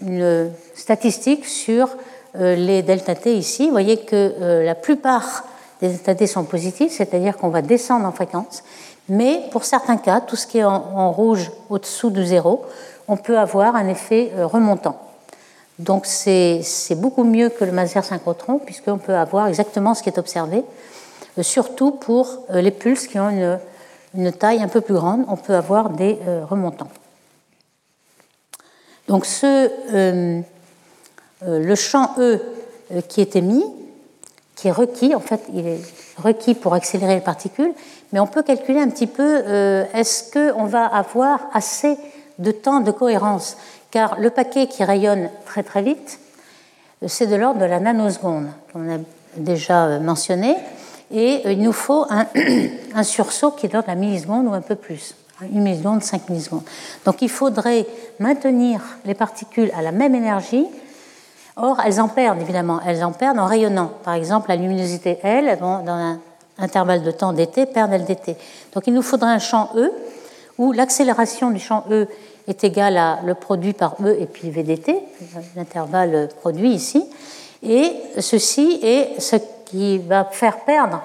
une statistique sur euh, les delta t ici. Vous voyez que euh, la plupart des delta t sont positifs, c'est-à-dire qu'on va descendre en fréquence. Mais pour certains cas, tout ce qui est en, rouge au-dessous du zéro, on peut avoir un effet euh, remontant. Donc c'est beaucoup mieux que le maser synchrotron, puisqu'on peut avoir exactement ce qui est observé, euh, surtout pour euh, les pulses qui ont une, taille un peu plus grande, on peut avoir des remontants. Donc le champ E qui est émis, qui est requis, en fait, il est requis pour accélérer les particules, mais on peut calculer un petit peu euh, est-ce qu'on va avoir assez de temps de cohérence? Car le paquet qui rayonne très très vite, c'est de l'ordre de la nanoseconde, comme on a déjà euh, mentionné, et il nous faut un, sursaut qui est de l'ordre de la milliseconde ou un peu plus, une milliseconde, cinq millisecondes. Donc il faudrait maintenir les particules à la même énergie. Or, elles en perdent évidemment, elles en perdent en rayonnant. Par exemple, la luminosité L, dans un intervalle de temps dt perd LDT. Donc il nous faudrait un champ E où l'accélération du champ E est égale à le produit par E et puis VDT, l'intervalle produit ici. Et ceci est ce qui va faire perdre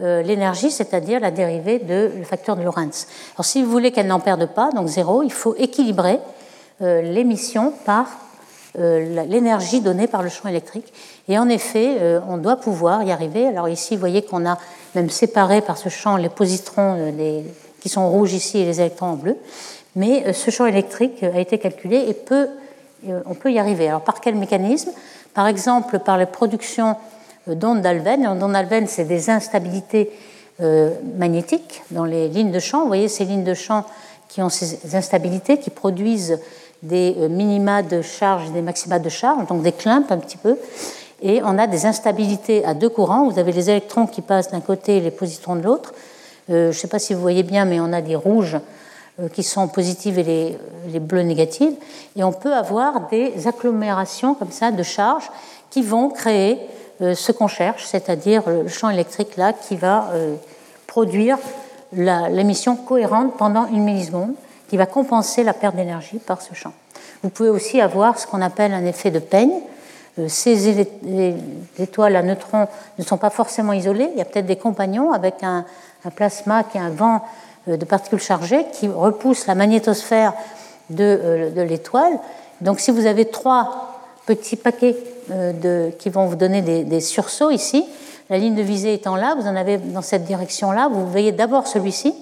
euh, l'énergie, c'est-à-dire la dérivée de facteur de Lorentz. Alors si vous voulez qu'elle n'en perde pas, donc zéro, il faut équilibrer euh, l'émission par l'énergie donnée par le champ électrique. Et en effet, on doit pouvoir y arriver. Alors ici, vous voyez qu'on a même séparés par ce champ les positrons euh, qui sont rouges ici et les électrons en bleu. Mais euh, ce champ électrique a été calculé et peut, euh, on peut y arriver. Alors par quel mécanisme? Par exemple par la production d'ondes d'Alven. Ondes d'Alven, c'est des instabilités magnétiques dans les lignes de champ. Vous voyez ces lignes de champ qui ont ces instabilités, qui produisent des minima de charge et des maxima de charge, donc des clumps un petit peu et on a des instabilités à deux courants. Vous avez les électrons qui passent d'un côté et les positrons de l'autre. Euh, je ne sais pas si vous voyez bien, mais on a des rouges euh, qui sont positives et les, bleus négatives. Et on peut avoir des agglomérations comme ça de charges qui vont créer ce qu'on cherche, c'est-à-dire le champ électrique là qui va produire l'émission cohérente pendant une milliseconde, qui va compenser la perte d'énergie par ce champ. Vous pouvez aussi avoir ce qu'on appelle un effet de peigne. Ces étoiles à neutrons ne sont pas forcément isolées. Il y a peut-être des compagnons avec un, plasma qui a un vent euh, de particules chargées qui repousse la magnétosphère de, euh, de l'étoile. Donc si vous avez trois petits paquets euh, qui vont vous donner des, sursauts ici, la ligne de visée étant là, vous en avez dans cette direction-là, vous voyez d'abord celui-ci,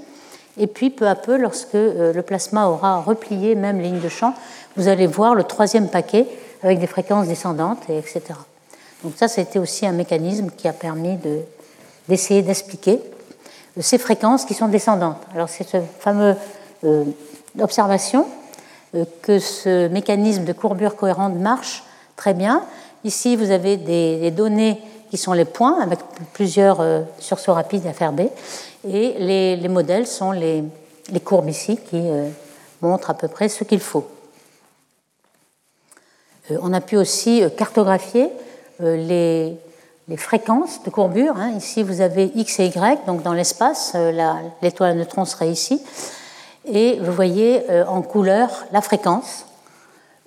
et puis peu à peu, lorsque le plasma aura replié même ligne de champ, vous allez voir le troisième paquet avec des fréquences descendantes, et etc. Donc ça, c'était aussi un mécanisme qui a permis d'essayer d'expliquer ces fréquences qui sont descendantes. Alors c'est cette fameuse euh, observation euh, que ce mécanisme de courbure cohérente marche très bien. Ici, vous avez des, données qui sont les points avec plusieurs euh, sursauts rapides FRB, et les, les modèles sont les, courbes ici qui montrent à peu près ce qu'il faut. on a pu aussi cartographier les, fréquences de courbure. Hein. Ici, vous avez X et Y, donc dans l'espace, euh, l'étoile à neutrons serait ici. Et vous voyez euh, en couleur la fréquence,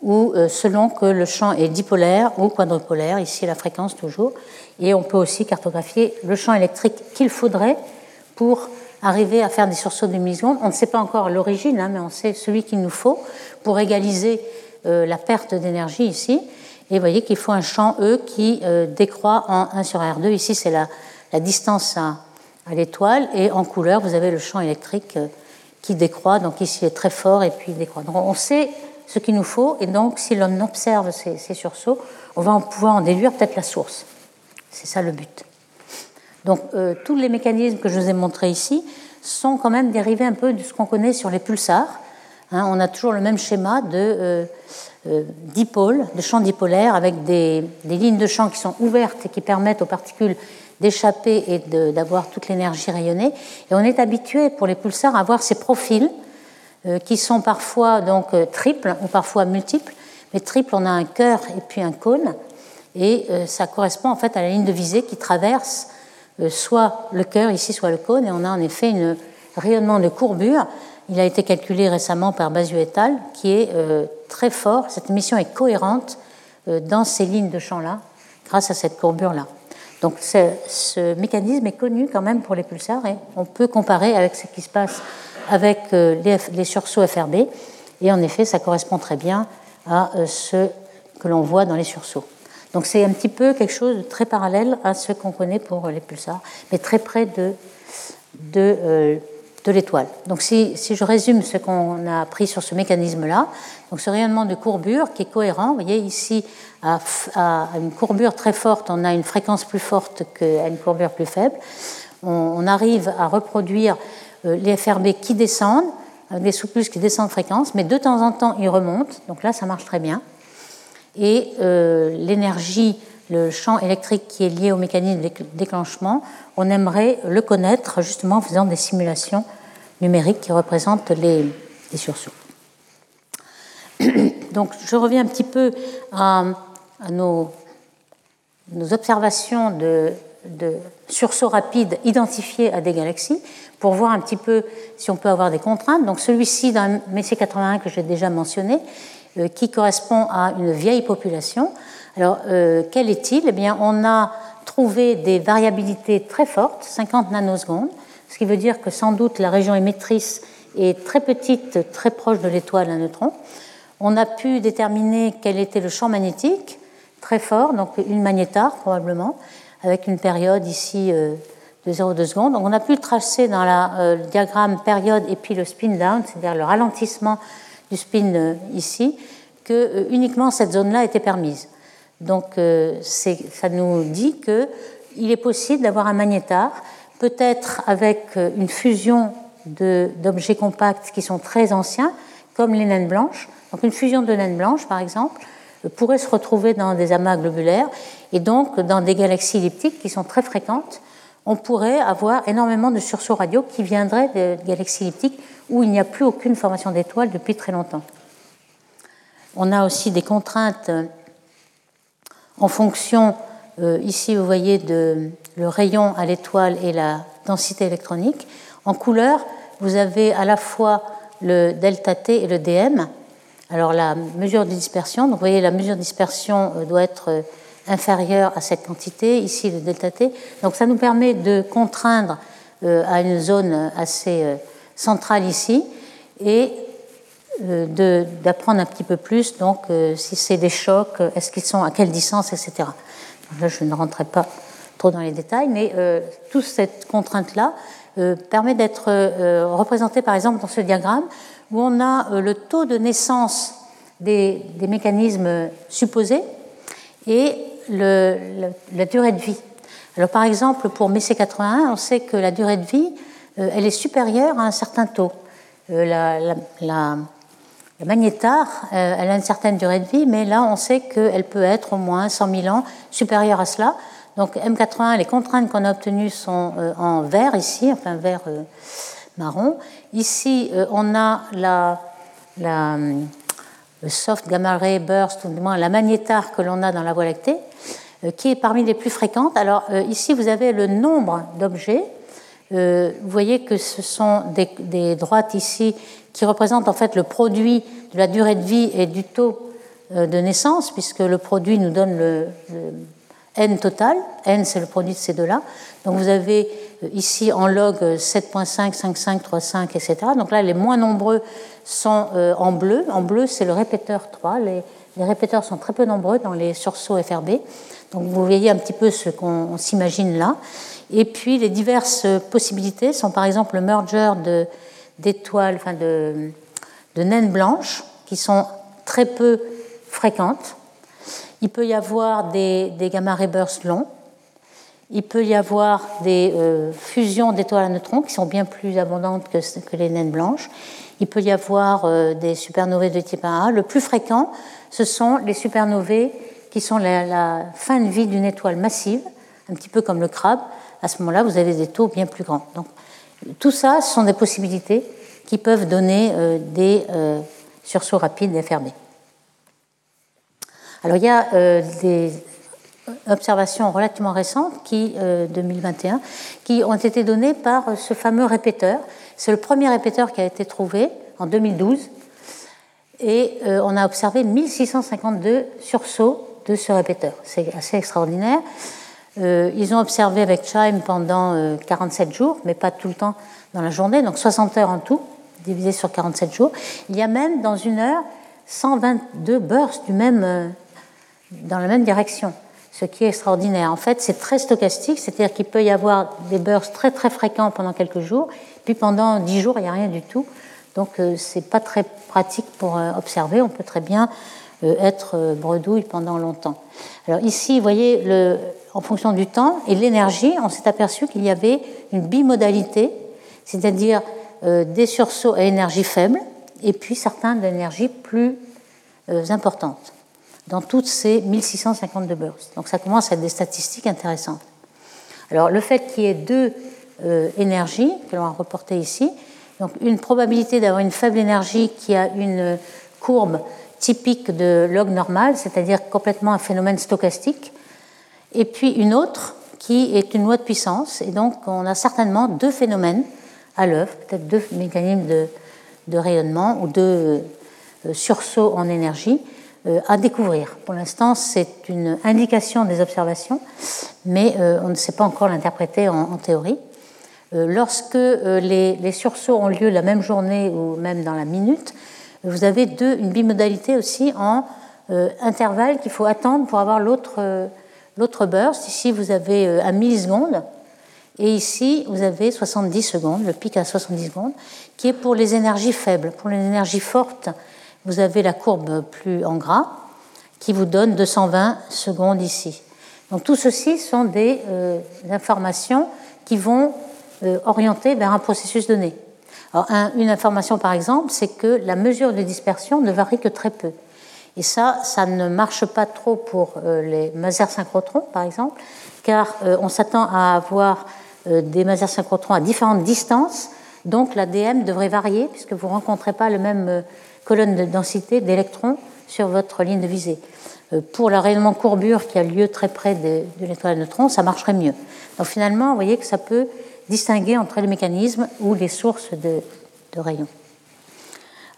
ou euh, selon que le champ est dipolaire ou quadrupolaire, ici la fréquence toujours. Et on peut aussi cartographier le champ électrique qu'il faudrait pour arriver à faire des sursauts de millisecondes. On ne sait pas encore l'origine, hein, mais on sait celui qu'il nous faut pour égaliser la perte d'énergie ici. Et vous voyez qu'il faut un champ E qui euh, décroît en 1 sur R2. Ici, c'est la, distance à, l'étoile. Et en couleur, vous avez le champ électrique euh, qui décroît. Donc ici, il est très fort et puis il décroît. Donc on sait ce qu'il nous faut. Et donc, si l'on observe ces, sursauts, on va pouvoir en déduire peut-être la source. C'est ça le but. Donc euh, tous les mécanismes que je vous ai montrés ici sont quand même dérivés un peu de ce qu'on connaît sur les pulsars. Hein, on a toujours le même schéma de euh, dipôles, de champs dipolaires, avec des, lignes de champ qui sont ouvertes et qui permettent aux particules d'échapper et d'avoir toute l'énergie rayonnée. Et on est habitué pour les pulsars à avoir ces profils euh, qui sont parfois donc euh, triples ou parfois multiples. Mais triple, on a un cœur et puis un cône, et ça correspond en fait à la ligne de visée qui traverse soit le cœur ici, soit le cône, et on a en effet un rayonnement de courbure il a été calculé récemment par Basio et al., qui est euh, très fort. Cette émission est cohérente euh, dans ces lignes de champ-là, grâce à cette courbure-là. Donc ce mécanisme est connu quand même pour les pulsars et on peut comparer avec ce qui se passe avec euh, les, sursauts FRB. Et en effet, ça correspond très bien à ce que l'on voit dans les sursauts. Donc c'est un petit peu quelque chose de très parallèle à ce qu'on connaît pour les pulsars, mais très près de, de l'étoile. Donc si, je résume ce qu'on a appris sur ce mécanisme-là, ce rayonnement de courbure qui est cohérent, vous voyez ici à, une courbure très forte, on a une fréquence plus forte qu'à une courbure plus faible. On, arrive à reproduire euh, les FRB qui descendent, des sous-plus qui descendent de fréquence, mais de temps en temps ils remontent, donc là ça marche très bien. Et euh, l'énergie le champ électrique qui est lié au mécanisme de déclenchement, on aimerait le connaître justement en faisant des simulations numériques qui représentent les, sursauts. Donc je reviens un petit peu à, nos, observations de, sursauts rapides identifiés à des galaxies pour voir un petit peu si on peut avoir des contraintes. Donc celui-ci dans Messier 81 que j'ai déjà mentionné, qui correspond à une vieille population alors, euh, quel est-il? Eh bien, on a trouvé des variabilités très fortes, 50 nanosecondes, ce qui veut dire que sans doute la région émettrice est très petite, très proche de l'étoile à neutrons. On a pu déterminer quel était le champ magnétique, très fort, donc une magnétar probablement, avec une période ici euh, de 0,2 secondes. Donc on a pu tracer dans euh, le diagramme période et puis le spin down, c'est-à-dire le ralentissement du spin ici, que uniquement cette zone-là était permise. Donc euh, ça nous dit qu'il est possible d'avoir un magnétar, peut-être avec euh, une fusion d'objets compacts qui sont très anciens, comme les naines blanches. Donc une fusion de naines blanches, par exemple, euh, pourrait se retrouver dans des amas globulaires et donc dans des galaxies elliptiques qui sont très fréquentes. On pourrait avoir énormément de sursauts radio qui viendraient de galaxies elliptiques où il n'y a plus aucune formation d'étoiles depuis très longtemps. On a aussi des contraintes en fonction, ici vous voyez de, le rayon à l'étoile et la densité électronique. En couleur, vous avez à la fois le delta T et le DM. Alors la mesure de dispersion, vous voyez la mesure de dispersion euh, doit être euh, inférieure à cette quantité, ici le delta T. Donc ça nous permet de contraindre euh, à une zone assez centrale ici et d'apprendre un petit peu plus, donc si c'est des chocs, est-ce qu'ils sont à quelle distance, etc. là, je ne rentrerai pas trop dans les détails, mais toute cette contrainte-là permet d'être représentée par exemple dans ce diagramme où on a euh, le taux de naissance des, mécanismes supposés et la durée de vie. Alors par exemple, pour MEC81, on sait que la durée de vie, euh, elle est supérieure à un certain taux. Euh, la, magnétar, elle a une certaine durée de vie, mais là, on sait qu'elle peut être au moins 100 000 ans supérieure à cela. Donc M81, les contraintes qu'on a obtenues sont en vert ici, enfin vert marron. Ici, euh, on a la, le soft gamma ray burst, ou du moins la magnétar que l'on a dans la Voie lactée, euh, qui est parmi les plus fréquentes. Alors euh, ici, vous avez le nombre d'objets. Vous voyez que ce sont des, droites ici qui représentent en fait le produit de la durée de vie et du taux de naissance, puisque le produit nous donne le n total. n, c'est le produit de ces deux-là. Donc vous avez euh, ici en log 7.5, 5.5, 3.5, etc. Donc là, les moins nombreux sont euh, en bleu. En bleu, c'est le répéteur 3. Les, répéteurs sont très peu nombreux dans les sursauts FRB. Donc vous voyez un petit peu ce qu'on s'imagine là. Et puis les diverses possibilités sont par exemple le merger d'étoiles, enfin de, de naines blanches, qui sont très peu fréquentes. Il peut y avoir des, gamma ray bursts longs. Il peut y avoir des euh, fusions d'étoiles à neutrons qui sont bien plus abondantes que, les naines blanches. Il peut y avoir euh, des supernovae de type 1A. Le plus fréquent, ce sont les supernovae qui sont la fin de vie d'une étoile massive, un petit peu comme le crabe. À ce moment-là, vous avez des taux bien plus grands. Donc, tout ça, ce sont des possibilités qui peuvent donner euh, des sursauts rapides FRB. Alors il y a euh, des observations relativement récentes, qui, 2021, euh, qui ont été données par ce fameux répéteur. C'est le premier répéteur qui a été trouvé en 2012. Et euh, on a observé 1652 sursauts de ce répéteur. C'est assez extraordinaire. Ils ont observé avec Chime pendant 47 jours, mais pas tout le temps dans la journée, donc 60 heures en tout, divisé sur 47 jours. Il y a même dans une heure 122 bursts du même, dans la même direction, ce qui est extraordinaire. En fait, c'est très stochastique, c'est-à-dire qu'il peut y avoir des bursts très très fréquents pendant quelques jours, puis pendant dix jours, il n'y a rien du tout. Donc, euh, c'est pas très pratique pour euh, observer. On peut très bien euh, être bredouille pendant longtemps. Alors ici, vous voyez, le, en fonction du temps et de l'énergie, on s'est aperçu qu'il y avait une bimodalité, c'est-à-dire des sursauts à énergie faible et puis certains d'énergie plus importante dans toutes ces 1652 bursts. Donc ça commence à être des statistiques intéressantes. Alors le fait qu'il y ait deux euh, énergies que l'on a reportées ici, donc une probabilité d'avoir une faible énergie qui a une courbe typique de log normal, c'est-à-dire complètement un phénomène stochastique, et puis une autre qui est une loi de puissance, et donc on a certainement deux phénomènes à l'œuvre, peut-être deux mécanismes de, rayonnement ou deux euh, sursauts en énergie euh, à découvrir. Pour l'instant, c'est une indication des observations, mais euh, on ne sait pas encore l'interpréter en, théorie. Euh, lorsque les, sursauts ont lieu la même journée ou même dans la minute, vous avez une bimodalité aussi en intervalle qu'il faut attendre pour avoir l'autre l'autre burst. Ici, vous avez un milliseconde. Et ici, vous avez 70 secondes, le pic à 70 secondes, qui est pour les énergies faibles. Pour les énergies fortes, vous avez la courbe plus en gras qui vous donne 220 secondes ici. Donc tout ceci sont des euh, informations qui vont euh, orienter vers un processus donné. Alors, une information par exemple, c'est que la mesure de dispersion ne varie que très peu. Et ça, ça ne marche pas trop pour euh, les masers synchrotrons par exemple, car on s'attend à avoir des masers synchrotrons à différentes distances, donc la DM devrait varier puisque vous ne rencontrez pas le même colonne de densité d'électrons sur votre ligne de visée. Pour le rayonnement courbure qui a lieu très près de, l'étoile à neutrons, ça marcherait mieux. Donc finalement, vous voyez que ça peut distinguer entre les mécanismes ou les sources de, rayons.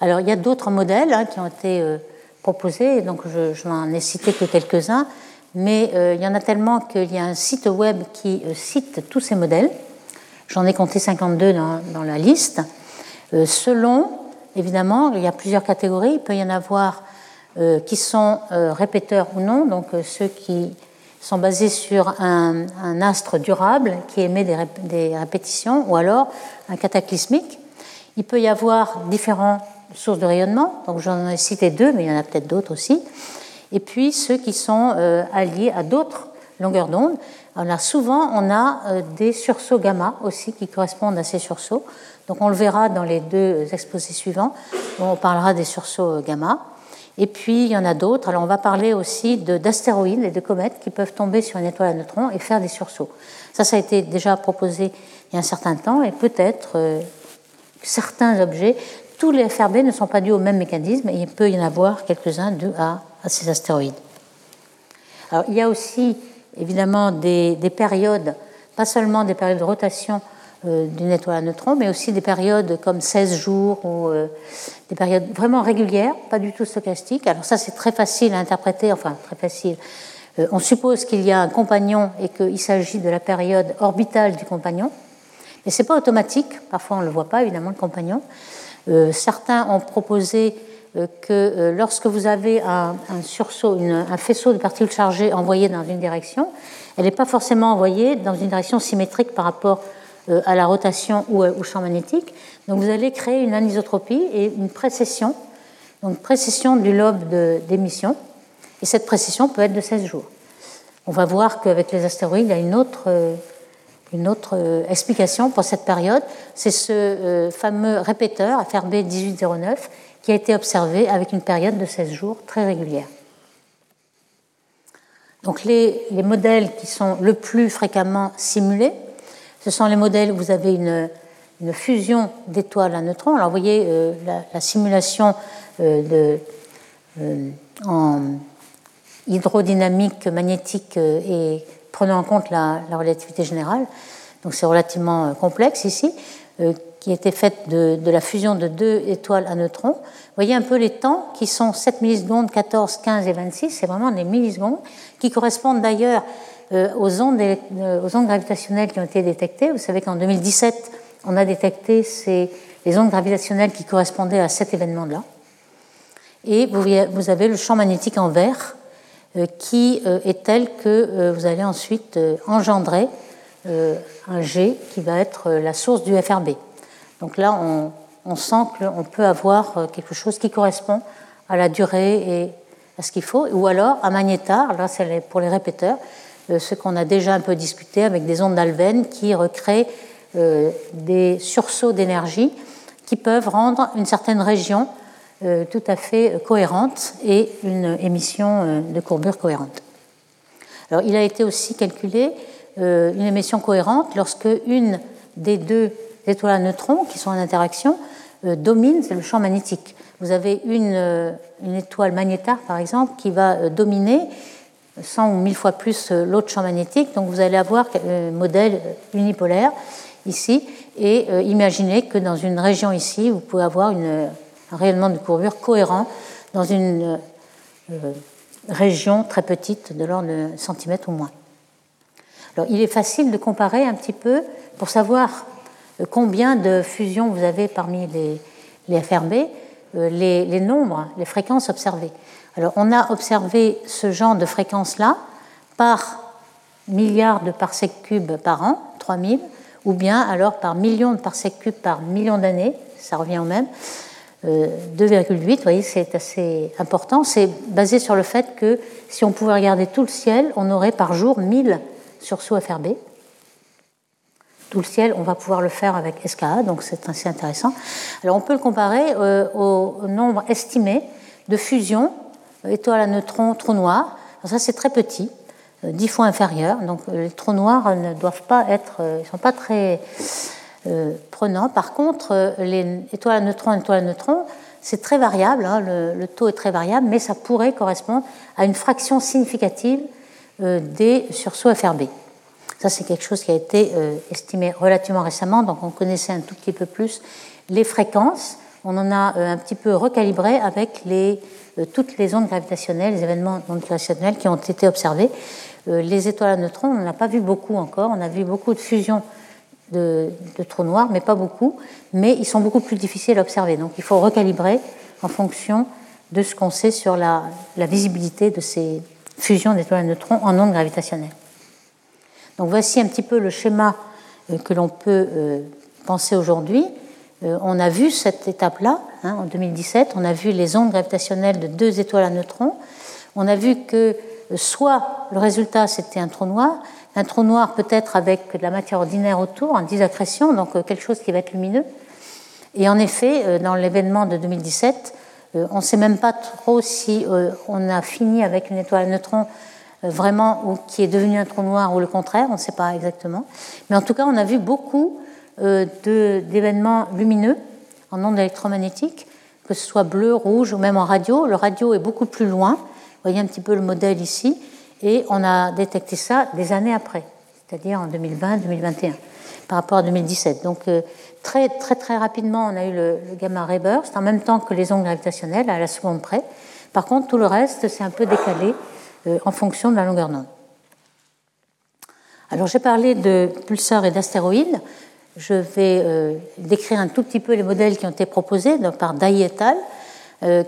Alors il y a d'autres modèles hein, qui ont été proposés, donc je, n'en ai cité que quelques-uns, mais il y en a tellement qu'il y a un site web qui cite tous ces modèles. J'en ai compté 52 dans, la liste. selon Évidemment, il y a plusieurs catégories. Il peut y en avoir euh, qui sont euh, répéteurs ou non, donc euh, ceux qui sont basés sur un, astre durable qui émet des, répétitions, ou alors un cataclysmique. Il peut y avoir différentes sources de rayonnement, donc j'en ai cité deux, mais il y en a peut-être d'autres aussi. Et puis ceux qui sont alliés à d'autres longueurs d'onde. Alors souvent, on a des sursauts gamma aussi qui correspondent à ces sursauts. Donc on le verra dans les deux exposés suivants, où on parlera des sursauts gamma. Et puis il y en a d'autres. Alors on va parler aussi d'astéroïdes et de comètes qui peuvent tomber sur une étoile à neutrons et faire des sursauts. Ça, ça a été déjà proposé il y a un certain temps et peut-être euh, certains objets, tous les FRB ne sont pas dus au même mécanisme et il peut y en avoir quelques-uns dus à, ces astéroïdes. Alors il y a aussi évidemment des, des périodes, pas seulement des périodes de rotation euh, d'une étoile à neutrons, mais aussi des périodes comme 16 jours ou euh, des périodes vraiment régulières, pas du tout stochastiques. Alors ça, c'est très facile à interpréter, enfin très facile. Euh, on suppose qu'il y a un compagnon et qu'il s'agit de la période orbitale du compagnon. Mais ce n'est pas automatique, parfois on ne le voit pas, évidemment, le compagnon. Certains ont proposé que lorsque vous avez un, sursaut, un faisceau de particules chargées envoyé dans une direction, elle n'est pas forcément envoyée dans une direction symétrique par rapport euh, à la rotation ou au champ magnétique. Donc vous allez créer une anisotropie et une précession, donc précession du lobe d'émission. Et cette précession peut être de 16 jours. On va voir qu'avec les astéroïdes, il y a une autre, euh, une autre euh, explication pour cette période. C'est ce fameux répéteur FRB 1809 qui a été observé avec une période de 16 jours très régulière. Donc les, les modèles qui sont le plus fréquemment simulés ce sont les modèles où vous avez une, fusion d'étoiles à neutrons. Alors vous voyez euh, la, simulation euh, euh, en hydrodynamique magnétique et prenant en compte la, relativité générale. Donc c'est relativement complexe ici, qui a été faite de, la fusion de deux étoiles à neutrons. Voyez un peu les temps qui sont 7 millisecondes, 14, 15 et 26, c'est vraiment des millisecondes, qui correspondent d'ailleurs euh, aux ondes, euh, gravitationnelles qui ont été détectées. Vous savez qu'en 2017, on a détecté ces, les ondes gravitationnelles qui correspondaient à cet événement-là. Et vous avez le champ magnétique en vert euh, qui est tel que vous allez ensuite engendrer un G qui va être la source du FRB. Donc là, on, sent qu'on peut avoir quelque chose qui correspond à la durée et à ce qu'il faut, ou alors un magnétar, là c'est pour les répéteurs, euh, ce qu'on a déjà un peu discuté avec des ondes d'Alven qui recréent euh, des sursauts d'énergie qui peuvent rendre une certaine région euh, tout à fait cohérente et une émission de courbure cohérente. Il a été aussi calculé une émission cohérente lorsque une des deux étoiles à neutrons qui sont en interaction domine, le champ magnétique. Vous avez une, une étoile magnétaire, par exemple, qui va dominer 100 ou 1000 fois plus euh, l'autre champ magnétique. Donc vous allez avoir un modèle unipolaire ici et euh, imaginez que dans une région ici, vous pouvez avoir une, un rayonnement de courbure cohérent dans une euh, région très petite de l'ordre de centimètres ou moins. Alors il est facile de comparer un petit peu pour savoir combien de fusions vous avez parmi les, FRB, les, nombres, les fréquences observées. Alors, on a observé ce genre de fréquence-là par milliards de parsecs cubes par an, 3000, ou bien alors par millions de parsecs cubes par million d'années, ça revient au même. 2,8, euh, vous voyez, c'est assez important. C'est basé sur le fait que si on pouvait regarder tout le ciel, on aurait par jour 1000 sursauts FRB. Tout le ciel, on va pouvoir le faire avec SKA, donc c'est assez intéressant. Alors on peut le comparer euh, au nombre estimé de fusions étoile à neutrons, trou noir. ça, c'est très petit, 10 euh, fois inférieur. Donc, euh, les trous noirs ne doivent pas être, euh, ils sont pas très prenants. Par contre, les étoiles à neutrons, étoiles à neutrons, C'est très variable, hein, le, taux est très variable, mais ça pourrait correspondre à une fraction significative euh, des sursauts FRB. Ça, c'est quelque chose qui a été euh, estimé relativement récemment, donc on connaissait un tout petit peu plus les fréquences. On en a euh, un petit peu recalibré avec toutes les ondes gravitationnelles, les événements gravitationnels qui ont été observés. les étoiles à neutrons, on n'en a pas vu beaucoup encore. On a vu beaucoup de fusions de, trous noirs, mais pas beaucoup. Mais ils sont beaucoup plus difficiles à observer. Donc il faut recalibrer en fonction de ce qu'on sait sur la, visibilité de ces fusions d'étoiles à neutrons en ondes gravitationnelles. Donc voici un petit peu le schéma euh, que l'on peut euh, penser aujourd'hui. Euh, on a vu cette étape-là hein, en 2017. On a vu les ondes gravitationnelles de deux étoiles à neutrons. On a vu que soit le résultat c'était un trou noir, un trou noir peut-être avec de la matière ordinaire autour, en disaccrétion, donc euh, quelque chose qui va être lumineux. Et en effet, euh, dans l'événement de 2017, euh, on ne sait même pas trop si on a fini avec une étoile à neutrons vraiment ou qui est devenue un trou noir ou le contraire, on ne sait pas exactement. Mais en tout cas, on a vu beaucoup d'événements lumineux en ondes électromagnétiques, que ce soit bleu, rouge ou même en radio. Le radio est beaucoup plus loin. Vous voyez un petit peu le modèle ici et on a détecté ça des années après, c'est-à-dire en 2020-2021 par rapport à 2017. Donc euh, très très très rapidement, on a eu le, gamma ray burst en même temps que les ondes gravitationnelles à la seconde près. Par contre, tout le reste c'est un peu décalé euh, en fonction de la longueur d'onde. Alors j'ai parlé de pulsars et d'astéroïdes. Je vais euh, décrire un tout petit peu les modèles qui ont été proposés par Dai et al.,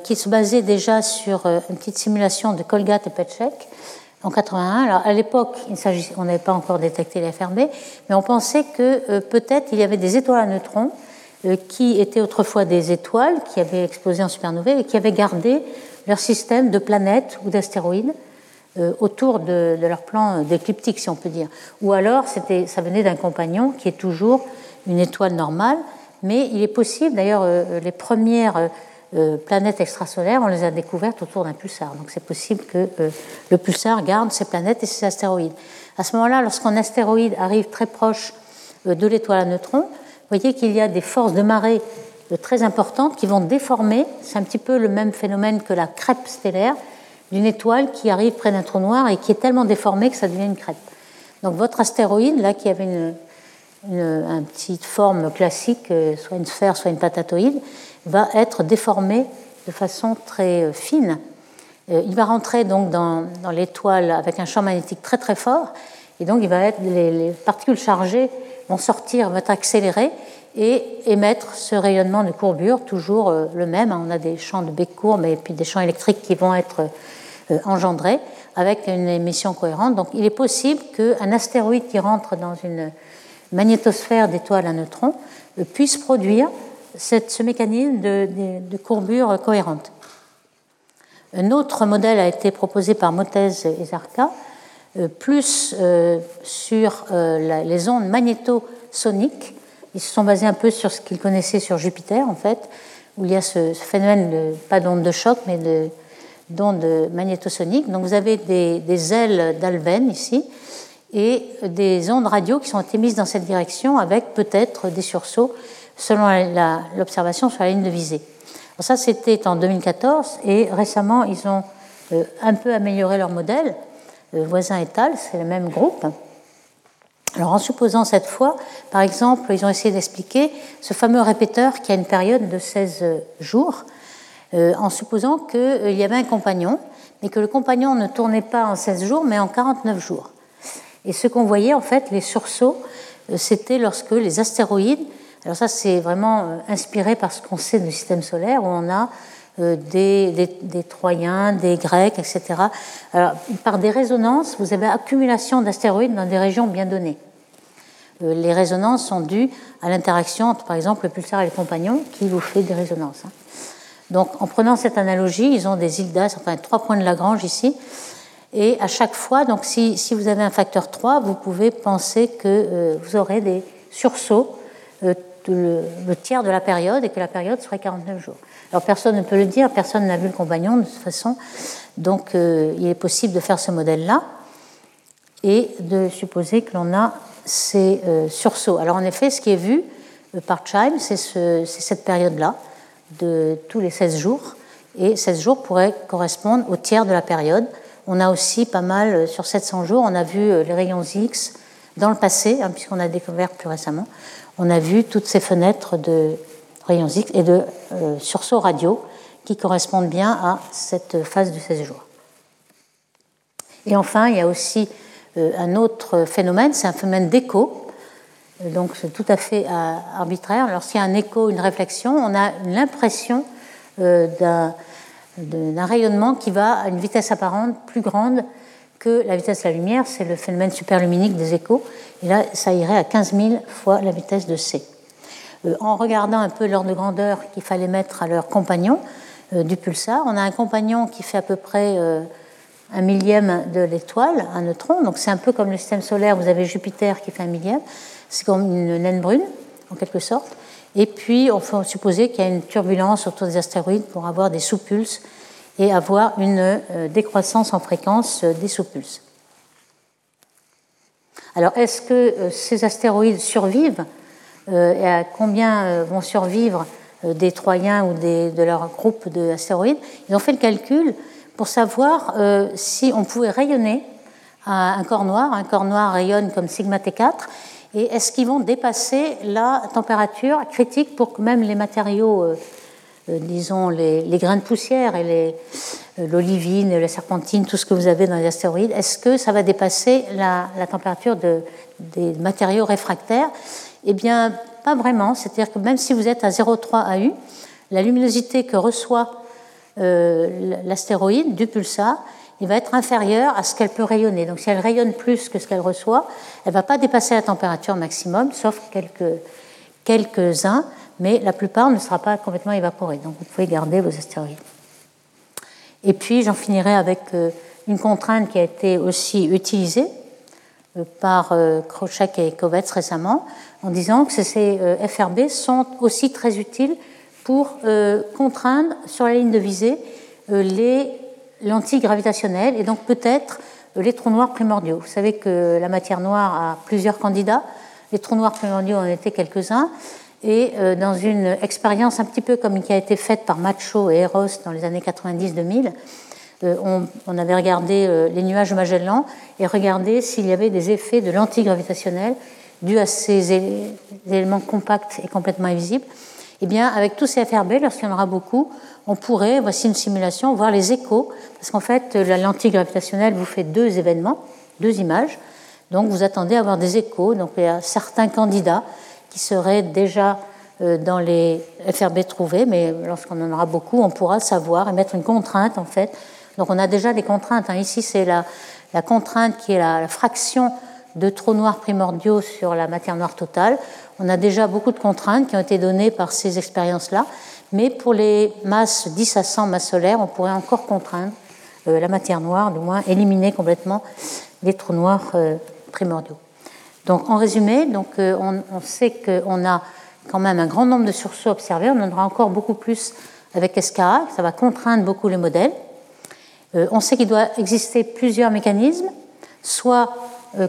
qui se basaient déjà sur une petite simulation de Colgate et Petschek en 81. Alors à l'époque, on n'avait pas encore détecté les FRB, mais on pensait que euh, peut-être il y avait des étoiles à neutrons euh, qui étaient autrefois des étoiles qui avaient explosé en supernovae et qui avaient gardé leur système de planètes ou d'astéroïdes euh, autour de, leur plan d'écliptique, si on peut dire. Ou alors, ça venait d'un compagnon qui est toujours une étoile normale, mais il est possible, d'ailleurs, les premières euh, planètes extrasolaires, on les a découvertes autour d'un pulsar. Donc c'est possible que euh, le pulsar garde ces planètes et ces astéroïdes. À ce moment-là, lorsqu'un astéroïde arrive très proche euh, de l'étoile à neutrons, vous voyez qu'il y a des forces de marée très importantes qui vont déformer, c'est un petit peu le même phénomène que la crêpe stellaire, d'une étoile qui arrive près d'un trou noir et qui est tellement déformée que ça devient une crêpe. Donc votre astéroïde, là, qui avait une, une, petite forme classique, soit une sphère, soit une patatoïde, va être déformé de façon très euh, fine. Euh, il va rentrer donc dans, l'étoile avec un champ magnétique très très fort, et donc il va être, les, particules chargées vont sortir, vont être accélérées et émettre ce rayonnement de courbure, toujours euh, le même. On a des champs de bec courbe et puis des champs électriques qui vont être engendrés avec une émission cohérente. Donc il est possible qu'un astéroïde qui rentre dans une magnétosphère d'étoiles à neutrons puisse produire ce mécanisme de, courbure cohérente. Un autre modèle a été proposé par Motez et Zarka, euh, plus euh, sur euh, les ondes magnétosoniques. Ils se sont basés un peu sur ce qu'ils connaissaient sur Jupiter, en fait, où il y a ce, phénomène, de, pas d'ondes de choc, mais d'ondes magnétosoniques. Donc vous avez des, des ailes d'Alben ici, et des ondes radio qui sont émises dans cette direction avec peut-être des sursauts selon l'observation sur la ligne de visée. ça, c'était en 2014 et récemment, ils ont euh, un peu amélioré leur modèle. Euh, Voisin et al, c'est le même groupe. Alors en supposant cette fois, par exemple, ils ont essayé d'expliquer ce fameux répéteur qui a une période de 16 jours, euh, en supposant qu'il y avait un compagnon, mais que le compagnon ne tournait pas en 16 jours, mais en 49 jours. Et ce qu'on voyait, en fait, les sursauts, c'était lorsque les astéroïdes alors ça, c'est vraiment euh, inspiré par ce qu'on sait du système solaire, où on a euh, des, Troyens, des Grecs, etc. Alors, par des résonances, vous avez accumulation d'astéroïdes dans des régions bien données. Euh, les résonances sont dues à l'interaction entre, par exemple, le pulsar et le compagnon, qui vous fait des résonances. Hein. Donc, en prenant cette analogie, ils ont des îles d'As, enfin trois points de Lagrange ici, et à chaque fois, donc si, si vous avez un facteur 3, vous pouvez penser que vous aurez des sursauts le, tiers de la période et que la période serait 49 jours. Alors personne ne peut le dire, personne n'a vu le compagnon de toute façon, donc euh, il est possible de faire ce modèle-là et de supposer que l'on a ces euh, sursauts. Alors en effet, ce qui est vu euh, par Chime, c'est cette période-là, de tous les 16 jours. Et 16 jours pourraient correspondre au tiers de la période. On a aussi pas mal, sur 700 jours, on a vu les rayons X dans le passé, hein, puisqu'on a découvert plus récemment, on a vu toutes ces fenêtres de rayons X et de sursauts radio qui correspondent bien à cette phase du 16 jours. Et enfin, il y a aussi euh, un autre phénomène, c'est un phénomène d'écho. Euh, donc c'est tout à fait euh, arbitraire. Lorsqu'il y a un écho, une réflexion, on a l'impression d'un rayonnement qui va à une vitesse apparente plus grande que la vitesse de la lumière. C'est le phénomène superluminique des échos. Et là, ça irait à 15 000 fois la vitesse de C. En regardant un peu l'ordre de grandeur qu'il fallait mettre à leur compagnon du pulsar, on a un compagnon qui fait à peu près un millième de l'étoile, un neutron. Donc c'est un peu comme le système solaire, vous avez Jupiter qui fait un millième. C'est comme une naine brune, en quelque sorte. Et puis, on peut supposer qu'il y a une turbulence autour des astéroïdes pour avoir des sous-pulses et avoir une euh, décroissance en fréquence euh, des sous-pulses. Alors, est-ce que euh, ces astéroïdes survivent et à combien vont survivre des Troyens ou de leur groupe d'astéroïdes Ils ont fait le calcul pour savoir si on pouvait rayonner un corps noir. Un corps noir rayonne comme sigma T4. Et est-ce qu'ils vont dépasser la température critique pour que même les matériaux, disons les, grains de poussière et l'olivine, la serpentine, tout ce que vous avez dans les astéroïdes, est-ce que ça va dépasser la, température des matériaux réfractaires? Eh bien, pas vraiment. C'est-à-dire que même si vous êtes à 0,3 AU, la luminosité que reçoit euh, l'astéroïde du pulsar, il va être inférieur à ce qu'elle peut rayonner. Donc si elle rayonne plus que ce qu'elle reçoit, elle ne va pas dépasser la température maximum, sauf quelques, quelques-uns, mais la plupart ne sera pas complètement évaporée. Donc vous pouvez garder vos astéroïdes. Et puis j'en finirai avec euh, une contrainte qui a été aussi utilisée euh, par Krochek et Kovetz récemment, en disant que ces FRB sont aussi très utiles pour euh, contraindre sur la ligne de visée euh, les lentilles gravitationnelles et donc peut-être euh, les trous noirs primordiaux. Vous savez que la matière noire a plusieurs candidats. Les trous noirs primordiaux en étaient quelques-uns. Et dans une expérience un petit peu comme qui a été faite par Macho et Eros dans les années 90-2000, on, avait regardé les nuages Magellan et regardé s'il y avait des effets de lentilles gravitationnelles dus à ces éléments compacts et complètement invisibles. Eh bien, avec tous ces FRB, lorsqu'il y en aura beaucoup, on pourrait, voici une simulation, voir les échos, parce qu'en fait, la lentille gravitationnelle vous fait deux événements, deux images, donc vous attendez à avoir des échos. Donc il y a certains candidats qui seraient déjà euh, dans les FRB trouvés, mais lorsqu'on en aura beaucoup, on pourra savoir et mettre une contrainte en fait. Donc on a déjà des contraintes. Hein. Ici, c'est la, contrainte qui est la fraction de trous noirs primordiaux sur la matière noire totale. On a déjà beaucoup de contraintes qui ont été données par ces expériences-là, mais pour les masses 10 à 100 masses solaires, on pourrait encore contraindre euh, la matière noire, du moins éliminer complètement les trous noirs euh, primordiaux. Donc en résumé, euh, on, sait qu'on a quand même un grand nombre de sursauts observés, on en aura encore beaucoup plus avec SKA, ça va contraindre beaucoup les modèles. on sait qu'il doit exister plusieurs mécanismes, soit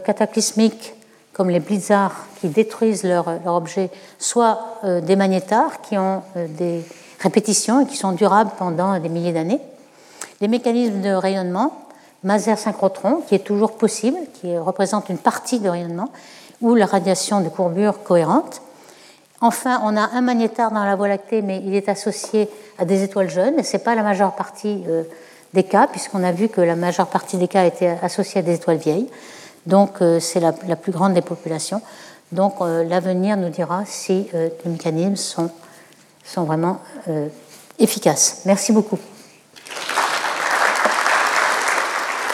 cataclysmiques comme les blizzards qui détruisent leur, leur objet, soit euh, des magnétars qui ont euh, des répétitions et qui sont durables pendant des milliers d'années. Les mécanismes de rayonnement, Maser-synchrotron, qui est toujours possible, qui représente une partie de rayonnement, ou la radiation de courbure cohérente. Enfin, on a un magnétar dans la Voie lactée, mais il est associé à des étoiles jeunes, et ce n'est pas la majeure partie euh, des cas, puisqu'on a vu que la majeure partie des cas étaient associés à des étoiles vieilles. Donc euh, c'est la, plus grande des populations. Donc euh, l'avenir nous dira si les mécanismes sont vraiment efficaces. Merci beaucoup.